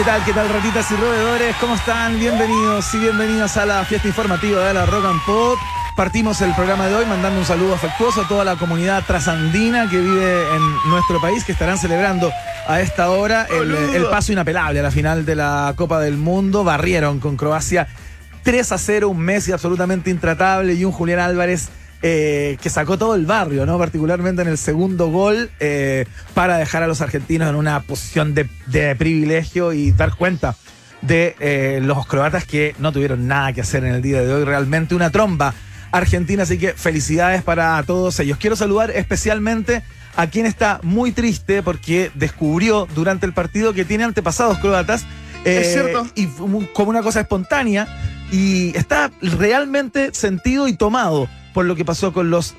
¿Qué tal? ¿Qué tal, ratitas y roedores? ¿Cómo están? Bienvenidos y bienvenidas a la fiesta informativa de la Rock and Pop. Partimos el programa de hoy mandando un saludo afectuoso a toda la comunidad trasandina que vive en nuestro país, que estarán celebrando a esta hora el, el paso inapelable a la final de la Copa del Mundo. Barrieron con Croacia 3 a 0, un Messi absolutamente intratable y un Julián Álvarez eh, que sacó todo el barrio, ¿no? Particularmente en el segundo gol, eh, para dejar a los argentinos en una posición de, de privilegio y dar cuenta de eh, los croatas que no tuvieron nada que hacer en el día de hoy. Realmente una tromba argentina, así que felicidades para todos ellos. Quiero saludar especialmente a quien está muy triste porque descubrió durante el partido que tiene antepasados croatas. Es cierto. Y como una cosa espontánea. Y está realmente sentido y tomado por lo que pasó con los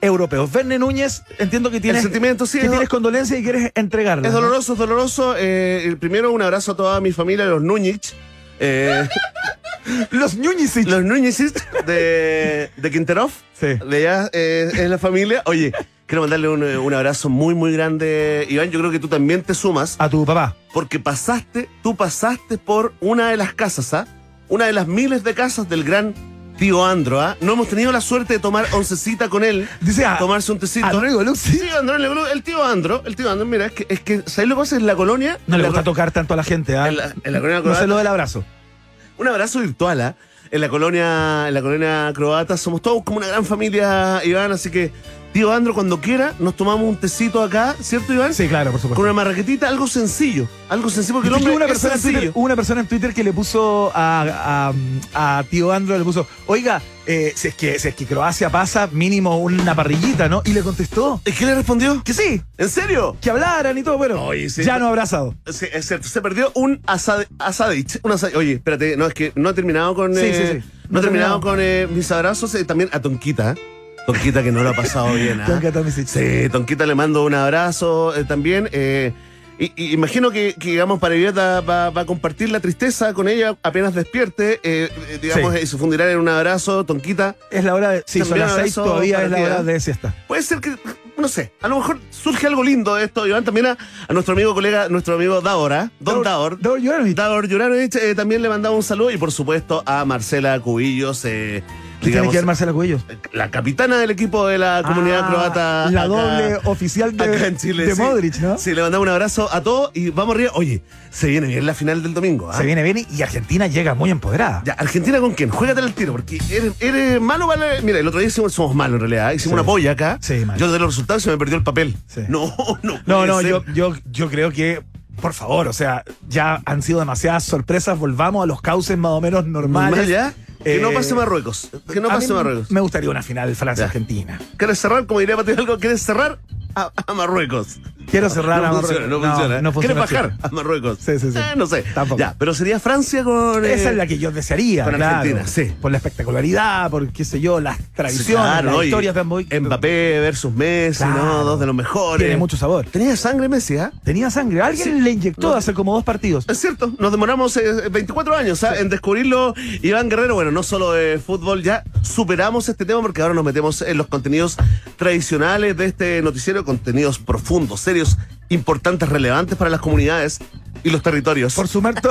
europeos. Verne Núñez, entiendo que tienes, El sentimiento, sí, que es tienes do- condolencia y quieres entregarla. Es doloroso, es doloroso. Eh, el primero, un abrazo a toda mi familia, los Núñez. Eh, Los Núñez. los Núñez de, de Quinterov. Sí. De allá eh, es la familia. Oye, quiero mandarle un, eh, un abrazo muy, muy grande, Iván. Yo creo que tú también te sumas. A tu papá. porque pasaste, tú pasaste por una de las casas, ¿ah? Una de las miles de casas del gran tío Andro, ¿ah? No hemos tenido la suerte de tomar oncecita con él, Dice a, tomarse un tecito. Rodrigo Luxi. Sí, Lebrun, el tío Andro, el tío Andro, mira, es que, es que ¿sabes lo que pasa en la colonia? No le la gusta tocar tanto a la gente, ¿ah? En la, en la colonia No sé lo del abrazo. Un abrazo virtual, ¿ah? En la colonia, en la colonia croata somos todos como una gran familia, Iván, así que tío Andro, cuando quiera, nos tomamos un tecito acá, ¿cierto, Iván? Sí, claro, por supuesto. Con una marraquetita, algo sencillo. Algo sencillo, porque el hombre una es persona, en Twitter, una persona en Twitter que le puso a, a, a tío Andro, le puso, oiga, eh, si, es que, si es que Croacia pasa, mínimo una parrillita, ¿no? Y le contestó ¿Es que le respondió? que sí, ¿En serio? que hablaran y todo, bueno, Oye, sí. ya no abrazado. Sí, es cierto, se perdió un asad, asadich. Un asad- Oye, espérate, no, es que no he terminado con. Sí, eh, sí, sí. No he terminado terminado. con eh, mis abrazos. también a Tonquita. ¿eh? Tonquita que no lo ha pasado bien. ¿ah? Tomisic. Sí, Tonquita le mando un abrazo eh, también. eh, y, y imagino que, que, digamos, para Violeta va, va a compartir la tristeza con ella apenas despierte. eh, digamos, Sí. y se fundirá en un abrazo, Tonquita. Es la hora de. Sí, son las seis, todavía es la hora de siesta. Puede ser que, no sé, a lo mejor surge algo lindo de esto, Iván. También a, a nuestro amigo, colega, nuestro amigo Daor, ¿ah? Don Daor. Daor Juranovic. Davor Juranovic eh, también le mandaba un saludo y por supuesto a Marcela Cubillos, eh, ¿Qué tiene digamos, que ver Marcela Cuellos? la capitana del equipo de la comunidad Ah, croata. La acá- doble oficial de, acá en Chile. de sí. Modric, ¿no? Sí, le mandamos un abrazo a todos y vamos arriba. Oye, se viene bien la final del domingo. ¿ah? Se viene bien y Argentina llega muy empoderada. Ya, Argentina con quién? Juégatela el tiro, porque eres, eres malo, vale. Mira, el otro día hicimos, somos malos en realidad. ¿eh? Hicimos Sí. una polla acá. Sí, mal. Yo de los resultados se me perdió el papel. Sí. No, no. No, no, yo, yo, yo creo que, por favor, o sea, ya han sido demasiadas sorpresas, volvamos a los cauces más o menos normales. Normal, ¿ya? Que no Eh, pase Marruecos. Que no pase Marruecos. Me gustaría una final Francia-Argentina. ¿Quieres cerrar? Como diría algo, ¿quieres cerrar? A, a Marruecos. Quiero cerrar no a funciona, Marruecos. no funciona. no ¿Quieres funciona bajar así. a Marruecos? Sí, sí, sí. Eh, no sé. Tampoco. Ya, pero sería Francia con. eh, Esa es la que yo desearía. con claro. Argentina, sí. Por la espectacularidad, por qué sé yo, las sí, tradiciones, claro, las ¿no? Historias de ambos. Mbappé versus Messi, ¿no? Dos de los mejores. Tiene mucho sabor. Tenía sangre Messi, ¿ah? Tenía sangre. Alguien Sí. le inyectó No. hace como dos partidos. Es cierto, nos demoramos eh, 24 años ¿ah? en descubrirlo. Iván Guerrero, bueno, no solo de fútbol, ya superamos este tema porque ahora nos metemos en los contenidos tradicionales de este noticiero, contenidos profundos, serios, importantes, relevantes para las comunidades y los territorios. Por supuesto,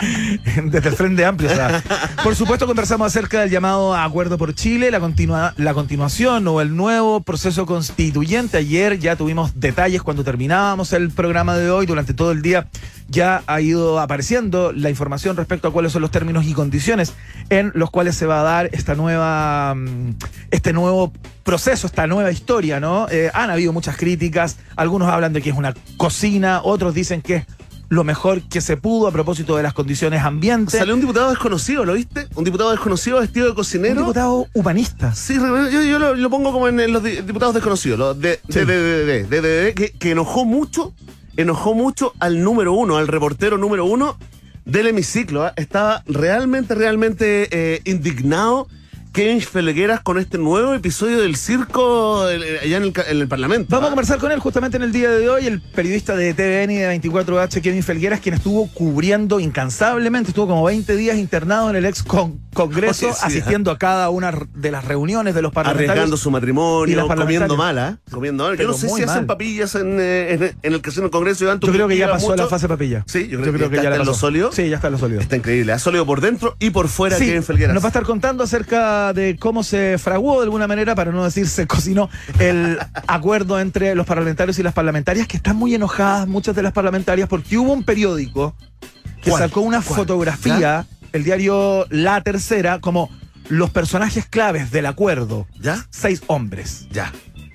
desde el Frente Amplio. o por supuesto, conversamos acerca del llamado a Acuerdo por Chile, la, continua, la continuación o el nuevo proceso constituyente. Ayer ya tuvimos detalles cuando terminábamos el programa de hoy. Durante todo el día ya ha ido apareciendo la información respecto a cuáles son los términos y condiciones en los cuales se va a dar esta nueva, mm, este nuevo proceso, esta nueva historia, ¿no? Eh, han habido muchas críticas, algunos hablan de que es una cocina, otros dicen que es lo mejor que se pudo a propósito de las condiciones ambientes. Salió un diputado desconocido, ¿lo viste? Un diputado desconocido vestido de un cocinero. diputado humanista. Sí, yo, yo lo, lo pongo como en los di- diputados desconocidos, los de, Sí. de, de, de- de- de- de- de- que, que enojó mucho, enojó mucho al número uno, al reportero número uno del hemiciclo. ¿ah? Estaba realmente, realmente eh, indignado Kevin Felgueras con este nuevo episodio del circo allá en el, en el Parlamento. Vamos a ¿ah? conversar con él justamente en el día de hoy, el periodista de TVN y de 24H, Kevin Felgueras, quien estuvo cubriendo incansablemente, estuvo como 20 días internado en el ex con- Congreso, sí, asistiendo a cada una de las reuniones de los parlamentarios. Arriesgando su matrimonio, comiendo parlamentarias. mal, ¿ah? Comiendo mal. Yo no sé si hacen papillas en, eh, en- en el casino del Congreso. Iván, Yo creo que ya pasó mucho. la fase papilla. Sí, yo creo, que, ya, la está en lo sólido. Sí, ya está en lo sólido. Está increíble. Ha sólido por dentro y por fuera Sí, Kevin Felgueras. nos va a estar contando acerca de cómo se fraguó de alguna manera, para no decir se cocinó, el acuerdo entre los parlamentarios y las parlamentarias, que están muy enojadas muchas de las parlamentarias, porque hubo un periódico que ¿Cuál? sacó una ¿Cuál? fotografía, el diario La Tercera, como los personajes claves del acuerdo. ¿Ya? Seis hombres. Ya.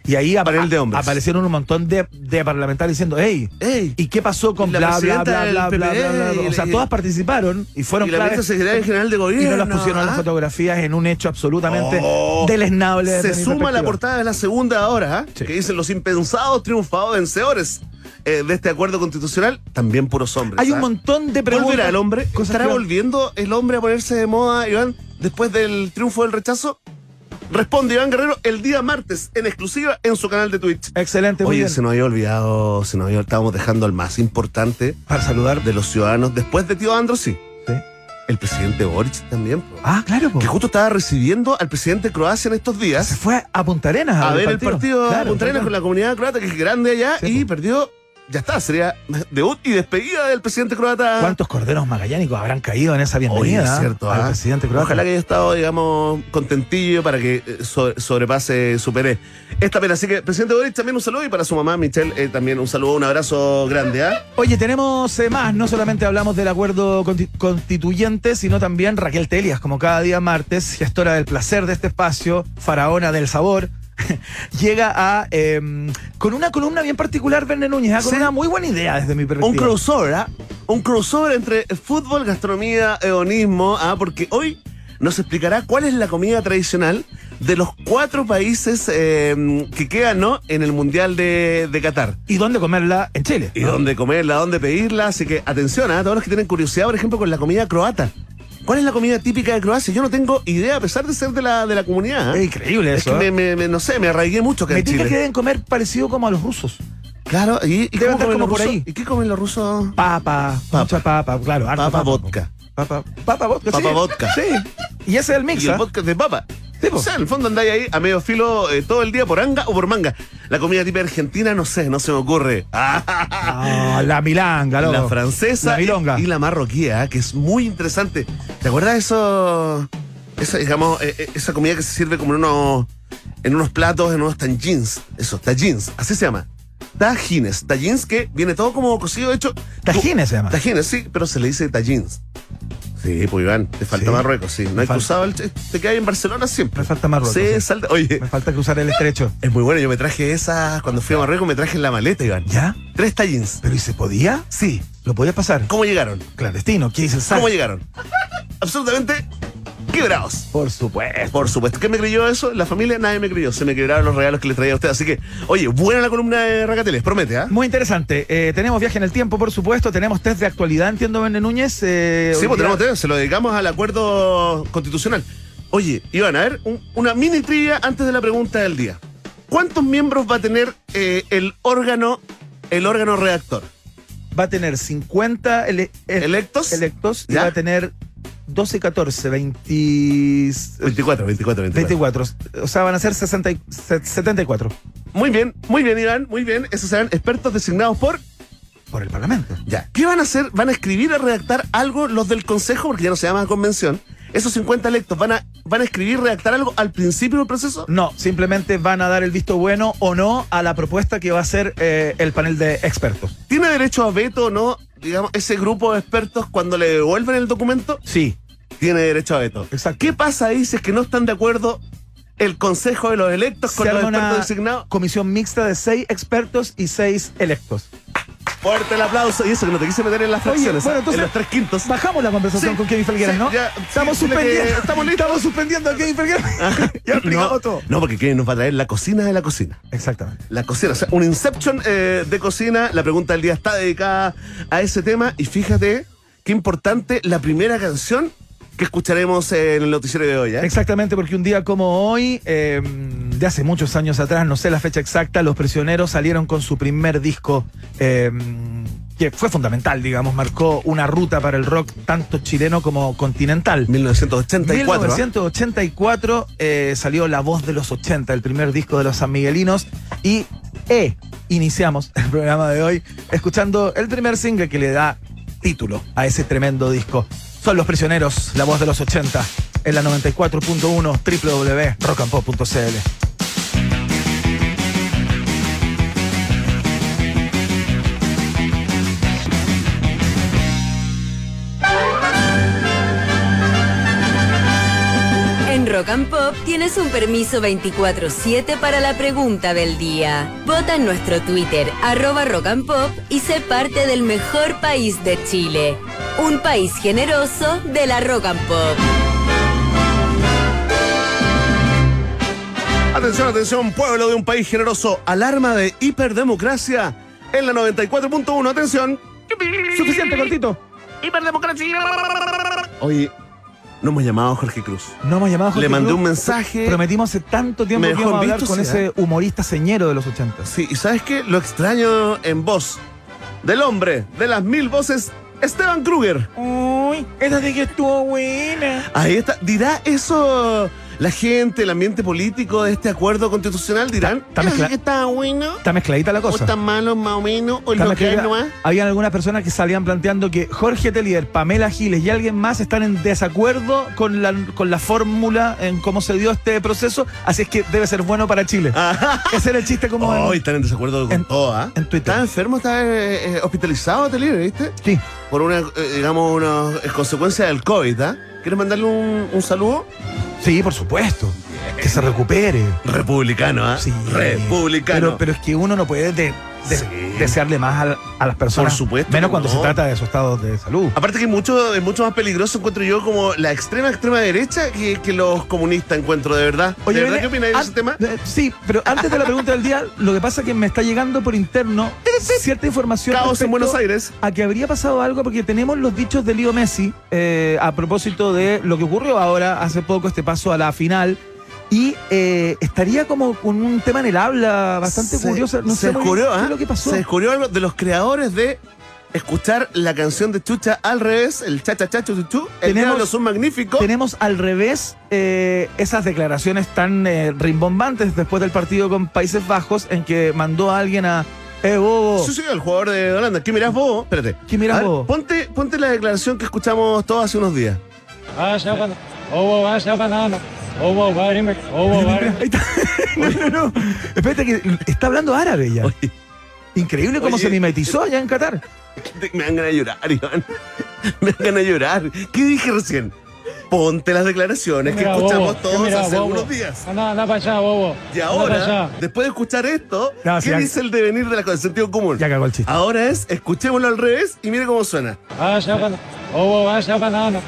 Y ahí de hombres. aparecieron un montón de, de parlamentarios diciendo, hey, ¡Ey! ¿y qué pasó con bla, bla, bla, bla, bla, PPD, bla, bla? O sea, todas participaron y fueron y la claves. secretaria general de gobierno. Y no las pusieron las ¿ah? fotografías en un hecho absolutamente Oh. deleznable. Se suma la portada de la segunda ahora, ¿ah? Sí. que dicen los impensados triunfados vencedores eh, de este acuerdo constitucional, también puros hombres. Hay un ¿ah? montón de preguntas. ¿Volverá el hombre? ¿Estará volviendo el hombre a ponerse de moda, Iván, después del triunfo del rechazo? Responde Iván Guerrero el día martes, en exclusiva, en su canal de Twitch. Excelente, muy Oye, bien. se nos había olvidado, se nos había, estábamos dejando al más importante Para saludar. de los ciudadanos, después de tío Androsi, Sí. el presidente Boric también. po. Ah, claro. po. que justo estaba recibiendo al presidente de Croacia en estos Se días fue a Punta Arenas a ver el partido Claro, Punta Arenas claro. con la comunidad croata, que es grande allá, Sí, y po. perdió. Ya está, sería debut y despedida del presidente croata. ¿Cuántos corderos magallánicos habrán caído en esa Oye, bienvenida es cierto, al ¿ah? presidente croata? Ojalá que haya estado, digamos, contentillo para que eh, so- sobrepase, supere esta pena. Así que, presidente Boric, también un saludo y para su mamá, Michelle, eh, también un saludo, un abrazo grande, ¿ah? Oye, tenemos eh, más. No solamente hablamos del acuerdo constituyente, sino también Raquel Telias, como cada día martes, gestora del placer de este espacio, faraona del sabor. Llega a eh, con una columna bien particular, Verne Núñez, ¿ah? con Sí. una muy buena idea desde mi perspectiva. Un crossover, ¿ah? Un crossover entre fútbol, gastronomía, hedonismo, ¿ah? Porque hoy nos explicará cuál es la comida tradicional de los cuatro países eh, que quedan, ¿no? En el Mundial de, de Qatar. ¿Y dónde comerla? En Chile. Y ¿no? dónde comerla, dónde pedirla. Así que atención ¿ah? a todos los que tienen curiosidad, por ejemplo, con la comida croata. ¿Cuál es la comida típica de Croacia? Yo no tengo idea, a pesar de ser de la, de la comunidad. ¿ah? Es increíble Es eso. que ¿eh? me, me- no sé, me arraigué mucho acá Me en Chile. que deben comer parecido como a los rusos. Claro, ¿y, y Debe cómo andar comen como los por ahí. ¿Y qué comen los rusos? Papa, Papa. mucha papa, claro. Papa papa, vodka. Papa, papa vodka, Papa sí. vodka. Sí. Y ese es el mix, Y el ¿ah? podcast de papa. Sí, o sea, en el fondo andáis ahí a medio filo eh, todo el día por anga o por manga. La comida típica argentina, no sé, no se me ocurre. Ah, la milanga, loco. la francesa La y, milonga. y la marroquí, ah, que es muy interesante. ¿Te acuerdas de eso? Esa, digamos, eh, eh, esa comida que se sirve como en unos, en unos platos, en unos tangins. Eso, tagines, así se llama. Tajines, tagines que viene todo como cocido, hecho. Tajines se llama. Tajines, sí, pero se le dice tagines. Sí, pues Iván, te falta Sí. Marruecos, sí. No hay cruzado el. Te quedas en Barcelona siempre. Me falta Marruecos, Sí, sí. salta. Oye, Me falta cruzar el estrecho. es muy bueno. Yo me traje esa. Cuando fui a Marruecos, me traje en la maleta, Iván. ¿Ya? Tres tallins. ¿Pero y se podía? Sí. ¿Lo podía pasar? ¿Cómo llegaron? Clandestino, ¿qué dice el SAC? ¿Cómo llegaron? Absolutamente quebrados. Por supuesto. Por supuesto. ¿Qué me creyó eso? La familia nadie me creyó. Se me quebraron los regalos que le traía a usted. Así que, oye, buena la columna de Racateles, promete, ¿ah? Muy interesante. Eh, tenemos viaje en el tiempo, por supuesto. Tenemos test de actualidad, entiendo, Verne Núñez. Eh, Sí, pues día- tenemos tres. Se lo dedicamos al acuerdo constitucional. Oye, Iván, a ver, un- una mini trivia antes de la pregunta del día. ¿Cuántos miembros va a tener eh, el órgano, el órgano redactor? Va a tener 50 ele- eh, ¿Electos? electos y va a tener 12, 14, 20, 24, 24, 24. 24. O sea, van a ser 60 y- se- 74 Muy bien, muy bien, Iván, muy bien. Esos serán expertos designados por. por el Parlamento. Ya. ¿Qué van a hacer? ¿Van a escribir a redactar algo los del Consejo? Porque ya no se llama convención. Esos 50 electos van a, van a escribir, redactar algo al principio del proceso. No, simplemente van a dar el visto bueno o no a la propuesta que va a hacer eh, el panel de expertos. ¿Tiene derecho a veto o no, digamos, ese grupo de expertos cuando le devuelven el documento? Sí, Tiene derecho a veto. Exacto. ¿Qué pasa ahí si es que no están de acuerdo el Consejo de los Electos con se los expertos designados? comisión mixta de seis expertos y seis electos. Fuerte el aplauso. Y eso que no te quise meter en las Oye, fracciones, bueno, ¿ah? entonces- en los tres quintos. Bajamos la conversación Sí, con Kevin Felgueras, sí, ¿no? ya, estamos sí, dile que suspendiendo. estamos listos. Estamos suspendiendo a Kevin Felgueras. ya explicamos no, todo. no, porque Kevin nos va a traer la cocina de la cocina. Exactamente. La cocina, o sea, un Inception eh, de cocina. La pregunta del día está dedicada a ese tema. Y fíjate qué importante la primera canción que escucharemos en el noticiero de hoy. ¿eh? Exactamente, porque un día como hoy, eh, de hace muchos años atrás, no sé la fecha exacta, los prisioneros salieron con su primer disco. eh, que fue fundamental, digamos, marcó una ruta para el rock tanto chileno como continental. 1984. 1984 eh, salió La Voz de los 80, el primer disco de los San Miguelinos. Y eh, iniciamos el programa de hoy escuchando el primer single que le da título a ese tremendo disco. Son Los Prisioneros, La Voz de los 80, en la 94.1 www.rockandpop.cl. Rock and Pop tienes un permiso 24-7 para la pregunta del día. Vota en nuestro Twitter, arroba Rock and Pop, y sé parte del mejor país de Chile. Un país generoso de la Rock and Pop. Atención, atención, pueblo de un país generoso. Alarma de hiperdemocracia en la 94.1. Atención. Suficiente, cortito. Hiperdemocracia. Oye, no hemos llamado a Jorge Cruz. No hemos llamado a Jorge Le mandé Cruz. un mensaje. Prometimos hace tanto tiempo que íbamos a hablar con ese humorista señero de los 80. Sí, y ¿sabes qué? Lo extraño en voz del hombre de las mil voces, Esteban Kruger. Uy, esa sí que estuvo buena. Ahí está. ¿Dirá eso la gente, el ambiente político de este acuerdo constitucional? ¿Dirán? Está "Ah, que está bueno? Está mezcladita la ¿O cosa. está malo más o menos? ¿O Está lo que nomás? Habían algunas personas que salían planteando que Jorge Telier, Pamela Giles y alguien más están en desacuerdo con la, con la fórmula en cómo se dio este proceso, así es que debe ser bueno para Chile. Ese era el chiste como... Hoy están en desacuerdo con todo, ¿ah? en Twitter. Está enfermo, está eh, eh, hospitalizado, Telier, ¿viste? Sí. Por una, eh, digamos, una eh, consecuencia del COVID, ¿ah? ¿Quieres mandarle un, un saludo? Sí, por supuesto. Que se recupere. Republicano, ¿ah? Sí. Republicano. Pero, pero es que uno no puede de- de- Sí. desearle más a, a las personas. Por supuesto Menos cuando no. se trata de su estado de salud. Aparte que mucho, es mucho más peligroso encuentro yo como la extrema extrema derecha que, que los comunistas encuentro, de verdad. ¿De verdad qué opináis de ese tema? eh, Sí, pero antes de la pregunta del día, lo que pasa es que me está llegando por interno cierta información. Caos en Buenos Aires. A que habría pasado algo porque tenemos los dichos de Leo Messi eh, a propósito de lo que ocurrió ahora, hace poco, este paso a la final. Y eh, estaría como con un tema en el habla bastante Se- curioso. No se sé descubrió, ¿ah? es lo que pasó. Se descubrió algo de los creadores de escuchar la canción de Chucha al revés, el cha cha cha chu chu. El Tenemos- diablo es un magnífico. Tenemos al revés eh, esas declaraciones tan eh, rimbombantes después del partido con Países Bajos en que mandó a alguien a... Eh, bobo. Sí, sí, el jugador de Holanda. ¿Qué mirás vos? Espérate. ¿Qué mirás ver, vos? Ponte, ponte la declaración que escuchamos todos hace unos días. Vaya vaya banana. Ahí está. No, no, no. Espérate que está hablando árabe ya. Oye, Increíble cómo Oye. se mimetizó allá en Qatar. me dan ganas de llorar, Iván. Me dan ganas de llorar. ¿Qué dije recién? Ponte las declaraciones que Mira, escuchamos bobo, todos mira, hace bobo. unos días. Anda, anda para allá, bobo. Y ahora, allá. después de escuchar esto, No, ¿qué ya- dice el devenir de la sentido común? Ya cagó el chiste. Ahora es, escuchémoslo al revés y mire cómo suena. Vaya banana. Obo, vaya banana.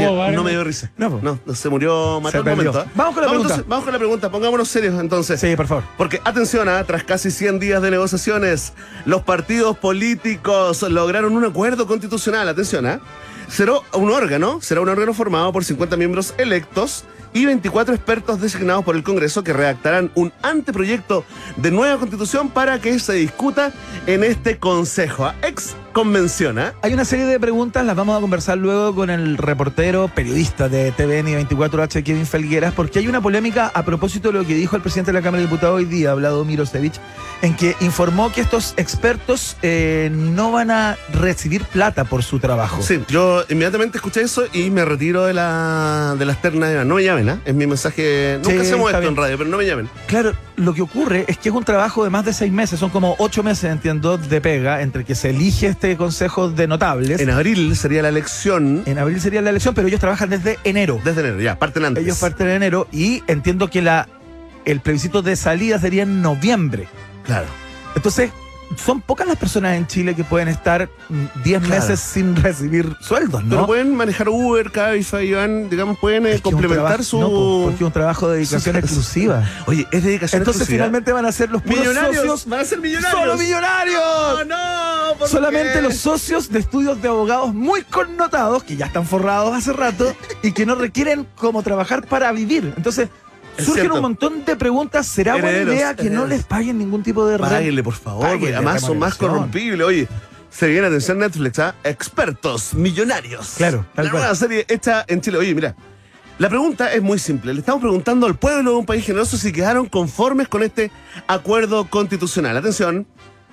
Ya, varime. no me dio risa. No, po. No, no, se murió, mató Se el momento. ¿eh? Vamos con la pregunta. entonces, vamos con la pregunta, pongámonos serios entonces. Sí, por favor. Porque, atención, ah, tras casi 100 días de negociaciones, los partidos políticos lograron un acuerdo constitucional. Atención, ¿ah? Será un órgano, será un órgano formado por 50 miembros electos y 24 expertos designados por el Congreso que redactarán un anteproyecto de nueva constitución para que se discuta en este Consejo. ¿ah? Ex convención, ¿ah? Hay una serie de preguntas, las vamos a conversar luego con el reportero, periodista de TVN y 24H, Kevin Felgueras, porque hay una polémica a propósito de lo que dijo el presidente de la Cámara de Diputados hoy día, Vladimir Osevich, en que informó que estos expertos eh, no van a recibir plata por su trabajo. Sí, yo inmediatamente escuché eso y me retiro de la, de las ternas. No me llamen, ¿ah? Es mi mensaje. Nunca Sí, hacemos esto en radio, pero no me llamen. Claro, lo que ocurre es que es un trabajo de más de seis meses, son como ocho meses, entiendo, de pega, entre que se elige este consejo de notables. En abril sería la elección. En abril sería la elección, pero ellos trabajan desde enero. Desde enero, ya, parten antes. Ellos parten en enero y entiendo que la, el plebiscito de salida sería en noviembre. Claro. Entonces, son pocas las personas en Chile que pueden estar mm, 10 Claro. meses sin recibir sueldos, Pero ¿no? pueden manejar Uber, Cabify, Iván, digamos, pueden eh, complementar trabajo- su. no, po, porque es un trabajo de dedicación exclusiva. Oye, es dedicación Entonces exclusiva. finalmente van a ser los puros millonarios. socios. van a ser millonarios. ¡Solo millonarios! No, no, ¿por Solamente qué? los socios de estudios de abogados muy connotados, que ya están forrados hace rato y que no requieren como trabajar para vivir. Entonces, Es surgen cierto. un montón de preguntas. ¿Será buena idea que no les paguen ningún tipo de renta? Páguenle, por favor, porque Páguenle además son más corrompibles. Oye, se viene atención Netflix, ¿ah? Expertos millonarios. Claro, tal La cual. nueva serie hecha en Chile. Oye, mira. La pregunta es muy simple. Le estamos preguntando al pueblo de un país generoso si quedaron conformes con este acuerdo constitucional. Atención.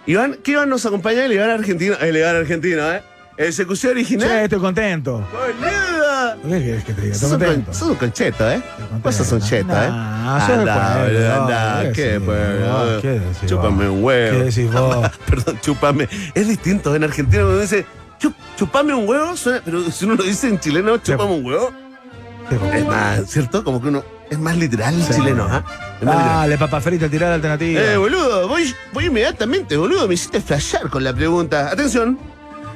Iván, ¿qué Iván nos acompaña? El Iván argentino. El Iván argentino, ¿eh? Ejecución original. estoy contento. ¡Boluda! ¿Qué quieres que te diga? Sos un, contento. con, sos un concheto, ¿eh? Vos sos un cheto, ¿eh? Nah, Anda, anda, ¿qué vos? ¿Qué decís Chúpame vos? un huevo. ¿Qué decís vos? Perdón, chúpame. Es distinto en Argentina cuando dice "Chup- chupame un huevo, suena- pero si uno lo dice en chileno, chupame un huevo, es más, ¿cierto? Como que uno es más literal el Sí. chileno, ¿ah? Literal. Dale, papa frita, tirar la alternativa. Eh, boludo, voy, voy inmediatamente, boludo, me hiciste flashear con la pregunta. Atención,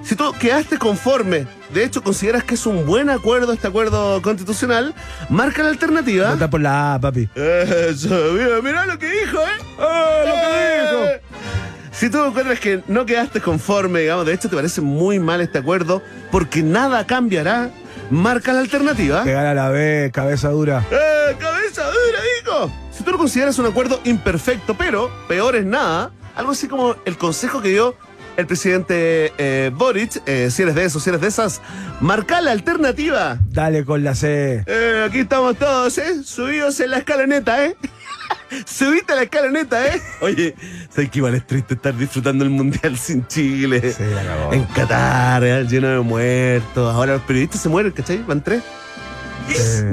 si tú quedaste conforme, de hecho consideras que es un buen acuerdo este acuerdo constitucional, marca la alternativa. Vota por la A, papi. Eso, mira, mirá lo que dijo, ¿eh? lo que dijo! Eh. Si tú encuentras que no quedaste conforme, digamos, de hecho te parece muy mal este acuerdo, porque nada cambiará, marca la alternativa. Pegar a la B, cabeza dura. ¡Eh, cabeza dura, digo! Si tú lo consideras un acuerdo imperfecto, pero peor es nada, algo así como el consejo que dio el presidente eh, Boric, eh, si eres de esos, si eres de esas, marca la alternativa. Dale con la C. Eh, aquí estamos todos, ¿eh? Subidos en la escaloneta, ¿eh? Subiste a la escaloneta, ¿eh? Oye, ¿sabes que igual es triste estar disfrutando el mundial sin Chile? Sí, la acabó. En Qatar, ¿eh? lleno de muertos. Ahora los periodistas se mueren, ¿cachai? Van tres.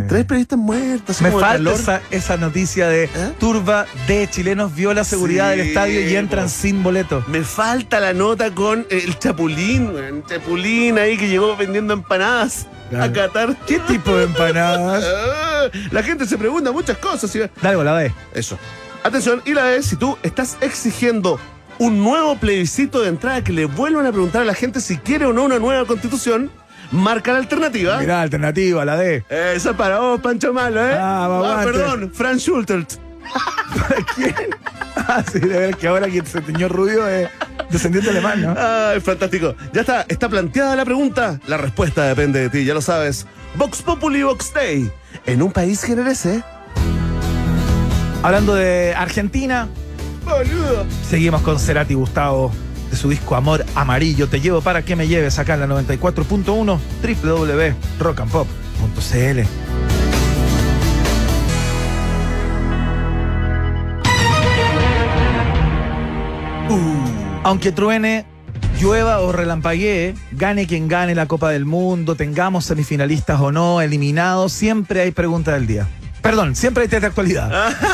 Tres periodistas muertos. Me falta esa, esa noticia de ¿Eh? turba de chilenos viola seguridad Sí, del estadio y entran po. sin boleto. Me falta la nota con el Chapulín, weón. Chapulín ahí que llegó vendiendo empanadas Claro. a Qatar. ¿Qué tipo de empanadas? La gente se pregunta muchas cosas. ¿sí? Dale la B. Eso. Atención, y la vez, si tú estás exigiendo un nuevo plebiscito de entrada que le vuelvan a preguntar a la gente si quiere o no una nueva constitución, marca la alternativa. Mirá, alternativa, la D. Esa es para vos, Pancho Malo, ¿eh? Ah, aguante. perdón, Franz Schultert. ¿Quién? Ah, sí, de ver que ahora quien se teñó rubio es descendiente alemán, ¿no? Ay, fantástico. Ya está, está planteada la pregunta. La respuesta depende de ti, ya lo sabes. Vox Populi Vox Day. En un país generese. Hablando de Argentina, Boludo. seguimos con Cerati Gustavo de su disco Amor Amarillo. Te llevo para que me lleves acá en la 94.1 www.rockandpop.cl. Aunque truene, llueva o relampaguee, gane quien gane la Copa del Mundo, tengamos semifinalistas o no, eliminados, siempre hay pregunta del día. Perdón, siempre hay test de actualidad.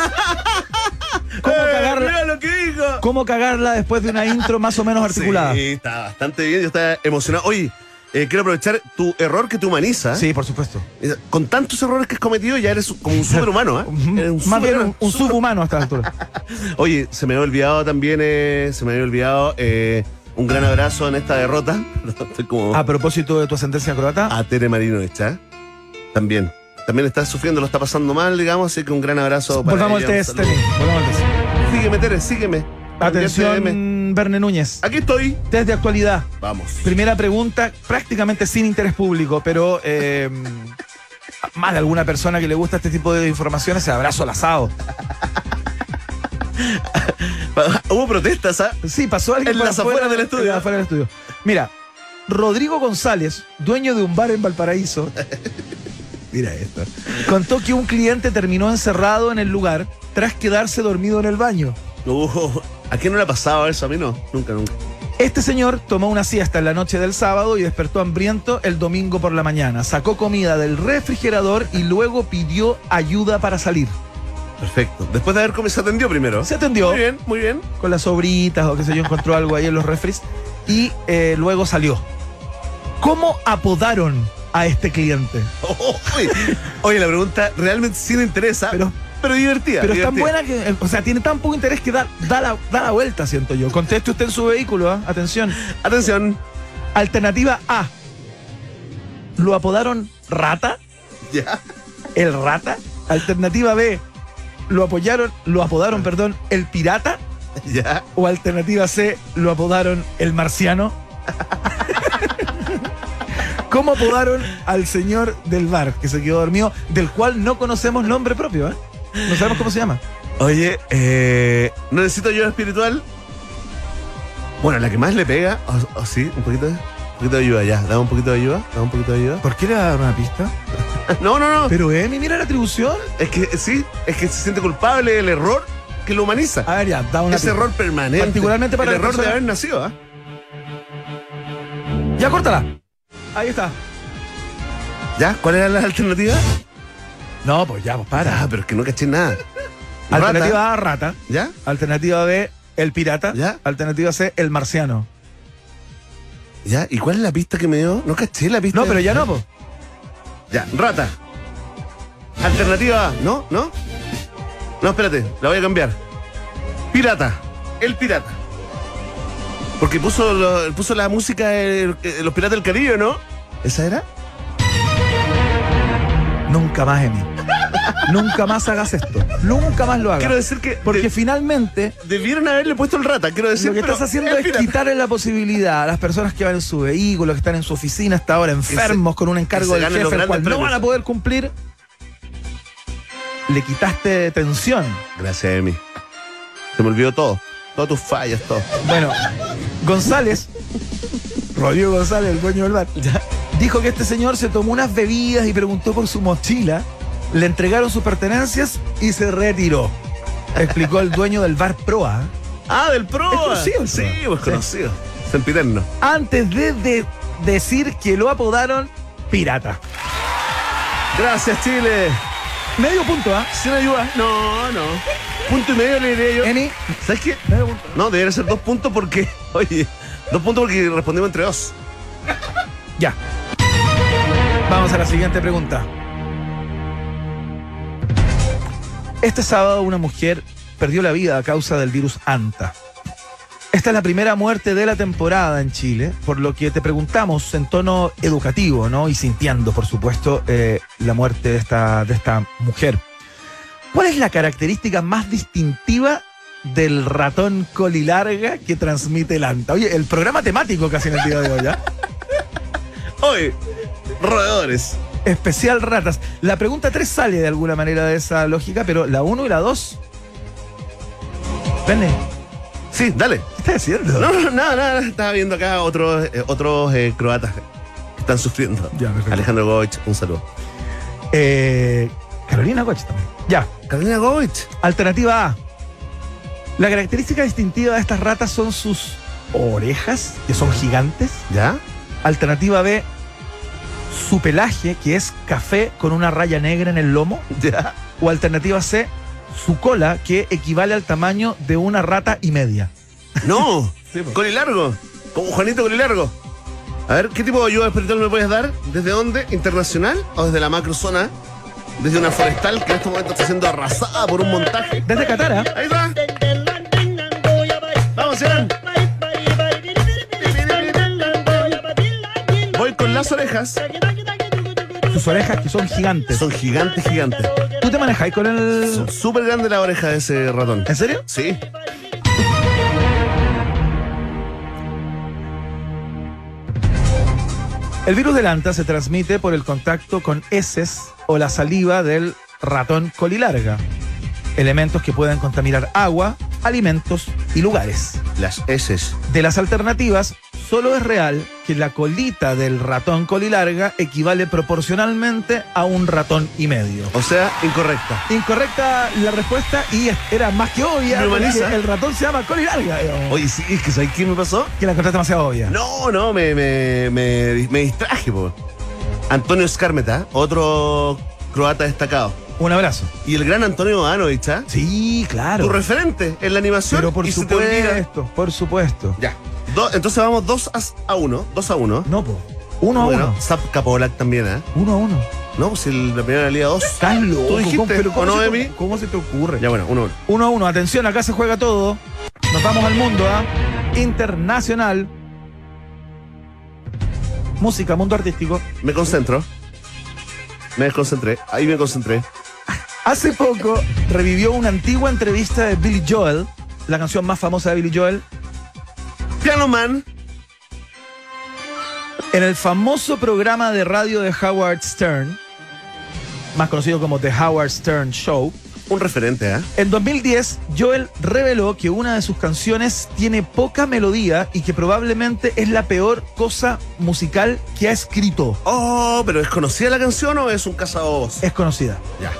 ¿Cómo Eh, cagarla, mira lo que dijo. cómo cagarla después de una intro más o menos articulada? Sí, está bastante bien, yo estaba emocionado. Oye, eh, quiero aprovechar tu error que te humaniza. Sí, por supuesto. Con tantos errores que has cometido, ya eres como un superhumano, ¿eh? Eres un Más bien un, un subhumano a esta altura. Oye, se me había olvidado también, eh, se me había olvidado eh, un gran abrazo en esta derrota. Estoy como A propósito de tu ascendencia croata, a Tere Marino hecha. También. También está sufriendo, lo está pasando mal, digamos, así que un gran abrazo para volvamos al ella, test, volvamos al test. Sígueme, Tere, sígueme. Atención, Verne Núñez. Aquí estoy. Test de actualidad. Vamos. Primera pregunta, prácticamente sin interés público, pero eh, más de alguna persona que le gusta este tipo de informaciones se abrazo al asado. Hubo protestas, ¿ah? Sí, pasó alguien En las afuera- afueras estudio. del estudio. Mira, Rodrigo González, dueño de un bar en Valparaíso, mira esto, contó que un cliente terminó encerrado en el lugar tras quedarse dormido en el baño. Uh, ¿A quién no le ha pasado eso? A mí no. Nunca, nunca. Este señor tomó una siesta en la noche del sábado y despertó hambriento el domingo por la mañana. Sacó comida del refrigerador y luego pidió ayuda para salir. Perfecto. Después de haber comido, se atendió primero. Se atendió Muy bien, muy bien. con las sobritas o qué sé yo, encontró algo ahí en los refres y eh, luego salió. ¿Cómo apodaron a este cliente? Oye, oye, la pregunta realmente sí me interesa. Pero pero divertida. Pero es tan buena que, eh, o sea, tiene tan poco interés que da, da, la, da la vuelta, siento yo. Conteste usted en su vehículo, ¿ah? atención. Atención. Alternativa A. ¿Lo apodaron Rata? Ya. ¿El Rata? Alternativa B. ¿Lo apoyaron, lo apodaron, perdón, el Pirata? Ya. O alternativa C, lo apodaron el Marciano. ¿Cómo apodaron al señor del bar que se quedó dormido, del cual no conocemos nombre propio? ¿eh? No sabemos cómo se llama. Oye, eh, ¿no necesito ayuda espiritual? Bueno, la que más le pega, o, o sí, un poquito, de, un poquito de ayuda ya. Dame un poquito de ayuda, dame un poquito de ayuda. ¿Por qué le va a dar una pista? No, no, no. Pero Emi, mira la atribución. Es que sí, es que se siente culpable del error que lo humaniza. A ver, ya, da una Ese pista. error permanente. Particularmente para el la error de haber nacido, ¿ah? Ya, córtala. Ahí está. ¿Ya? ¿Cuál era la alternativa? No, pues ya, pues para. Ah, pero es que no caché nada. Rata. Alternativa A, rata. ¿Ya? Alternativa B, el pirata. Ya. Alternativa C, el marciano. ¿Ya? ¿Y cuál es la pista que me dio? No caché la pista. No, pero ya no, pues. Ya, rata. Alternativa A, ¿no? ¿No? No, espérate, la voy a cambiar. Pirata. El pirata. Porque puso, lo- puso la música de los piratas del Caribe, ¿no? ¿Esa era? Nunca más, Emi. Nunca más hagas esto. Nunca más lo hagas. Quiero decir que Porque de- finalmente debieron haberle puesto el rata, quiero decir. lo que estás haciendo es quitarle la posibilidad a las personas que van en su vehículo, que están en su oficina hasta ahora enfermos con un encargo del jefe, el cual no van a poder cumplir. Le quitaste tensión. Gracias, Emi. Se me olvidó todo. Todas tus fallas, todo. Bueno, González, Rodrigo González, el dueño del bar, dijo que este señor se tomó unas bebidas y preguntó por su mochila, le entregaron sus pertenencias y se retiró. Explicó el dueño del bar Proa. Ah, del Pro. Es conocido Sí, Proa. pues Sí. conocido. Sempiterno. Antes de, de decir que lo apodaron pirata. Gracias, Chile. Medio punto, ¿ah? ¿Sin ayuda? No, no. Punto y medio le diré yo. Eni, ¿Sabes qué? medio punto. No, debería ser dos puntos porque. Oye, dos puntos porque respondimos entre dos. Ya. Vamos a la siguiente pregunta. Este sábado una mujer perdió la vida a causa del virus ANTA. Esta es la primera muerte de la temporada en Chile, por lo que te preguntamos en tono educativo, ¿no? Y sintiendo, por supuesto, eh, la muerte de esta, de esta mujer. ¿Cuál es la característica más distintiva del ratón colilarga que transmite el ANTA? Oye, el programa temático casi en el día de hoy, ¿ya? Hoy, roedores. especial ratas. La pregunta 3 sale de alguna manera de esa lógica, pero la 1 y la 2. Vene, Sí, dale. ¿qué estás haciendo? No, no, nada, nada. Estaba viendo acá otros, eh, otros eh, croatas que están sufriendo. Ya, perfecto. Alejandro Goich, un saludo. Eh, Carolina Coche también. Ya, Carolina Goich. alternativa A. La característica distintiva de estas ratas son sus orejas, que son gigantes. ¿Ya? Alternativa B. Su pelaje, que es café con una raya negra en el lomo. ¿Ya? O alternativa C. Su cola, que equivale al tamaño de una rata y media. No. Sí, po. Colilargo. Como Juanito Colilargo. A ver, ¿qué tipo de ayuda espiritual me puedes dar? ¿Desde dónde? ¿Internacional o desde la macrozona? Desde una forestal que en este momento está siendo arrasada por un montaje. Desde Catara. Ahí está. Vamos, Iván. Voy con las orejas. sus orejas que son gigantes. Son gigantes, gigantes. ¿Tú te manejáis con el. Súper grande la oreja de ese ratón. ¿En serio? Sí. El virus del anta se transmite por el contacto con heces o la saliva del ratón colilarga. Elementos que pueden contaminar agua, alimentos y lugares. Las heces. De las alternativas, solo es real que la colita del ratón colilarga equivale proporcionalmente a un ratón y medio. O sea, incorrecta. Incorrecta la respuesta y era más que obvia porque el ratón se llama colilarga. digamos. Oye, sí, es que ¿sabes qué me pasó? que la encontraste demasiado obvia. No, no, me, me, me, me distraje, po. Antonio Scarmeta, otro croata destacado. Un abrazo. Y el gran Antonio Ivanovic, ¿ah? Sí, claro. Tu referente en la animación. Pero por y se te olvida. supuesto, por supuesto. Ya. Do- entonces vamos 2 a 1. 2 a 1. No, po. Uno a Bueno, uno. Zap Capolac también, ¿eh? Uno a uno. No, pues el, la primera liga 2. Estás loco. ¿Tú dijiste, ¿Cómo, pero cómo no, se? ¿Cómo se te ocurre? Ya bueno, uno a uno. Uno a uno. Atención, acá se juega todo. Nos vamos al mundo, ¿ah? Internacional. Música, mundo artístico. Me concentro. Me desconcentré. Ahí me concentré. Hace poco revivió una antigua entrevista de Billy Joel, la canción más famosa de Billy Joel, Piano Man. en el famoso programa de radio de Howard Stern, más conocido como The Howard Stern Show. Un referente, ¿eh? En 2010, Joel reveló que una de sus canciones tiene poca melodía y que probablemente es la peor cosa musical que ha escrito. Oh, pero ¿es conocida la canción o es un cazabobos? Es conocida. Ya.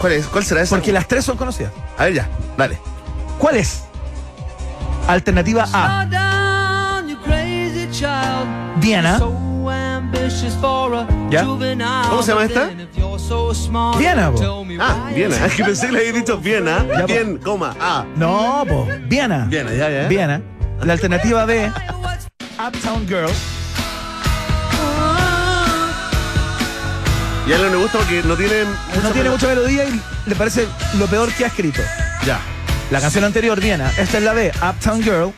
¿Cuál es? ¿Cuál será esa? Porque las tres son conocidas. A ver, ya. Dale. ¿Cuál es? Alternativa A. Diana. ¿Ya? ¿Cómo se llama esta? Diana, po. Ah, Viena. Es que pensé que le había dicho Viena. Ya, po. Bien, coma. Ah. No, po. Viana. Viena, ya, ya. Viana. La alternativa B. Uptown Girl. Y a él no le gusta porque no tiene No tiene mucha melodía y le parece lo peor que ha escrito. Ya. La canción anterior, Viena. Esta es la B, Uptown Girl.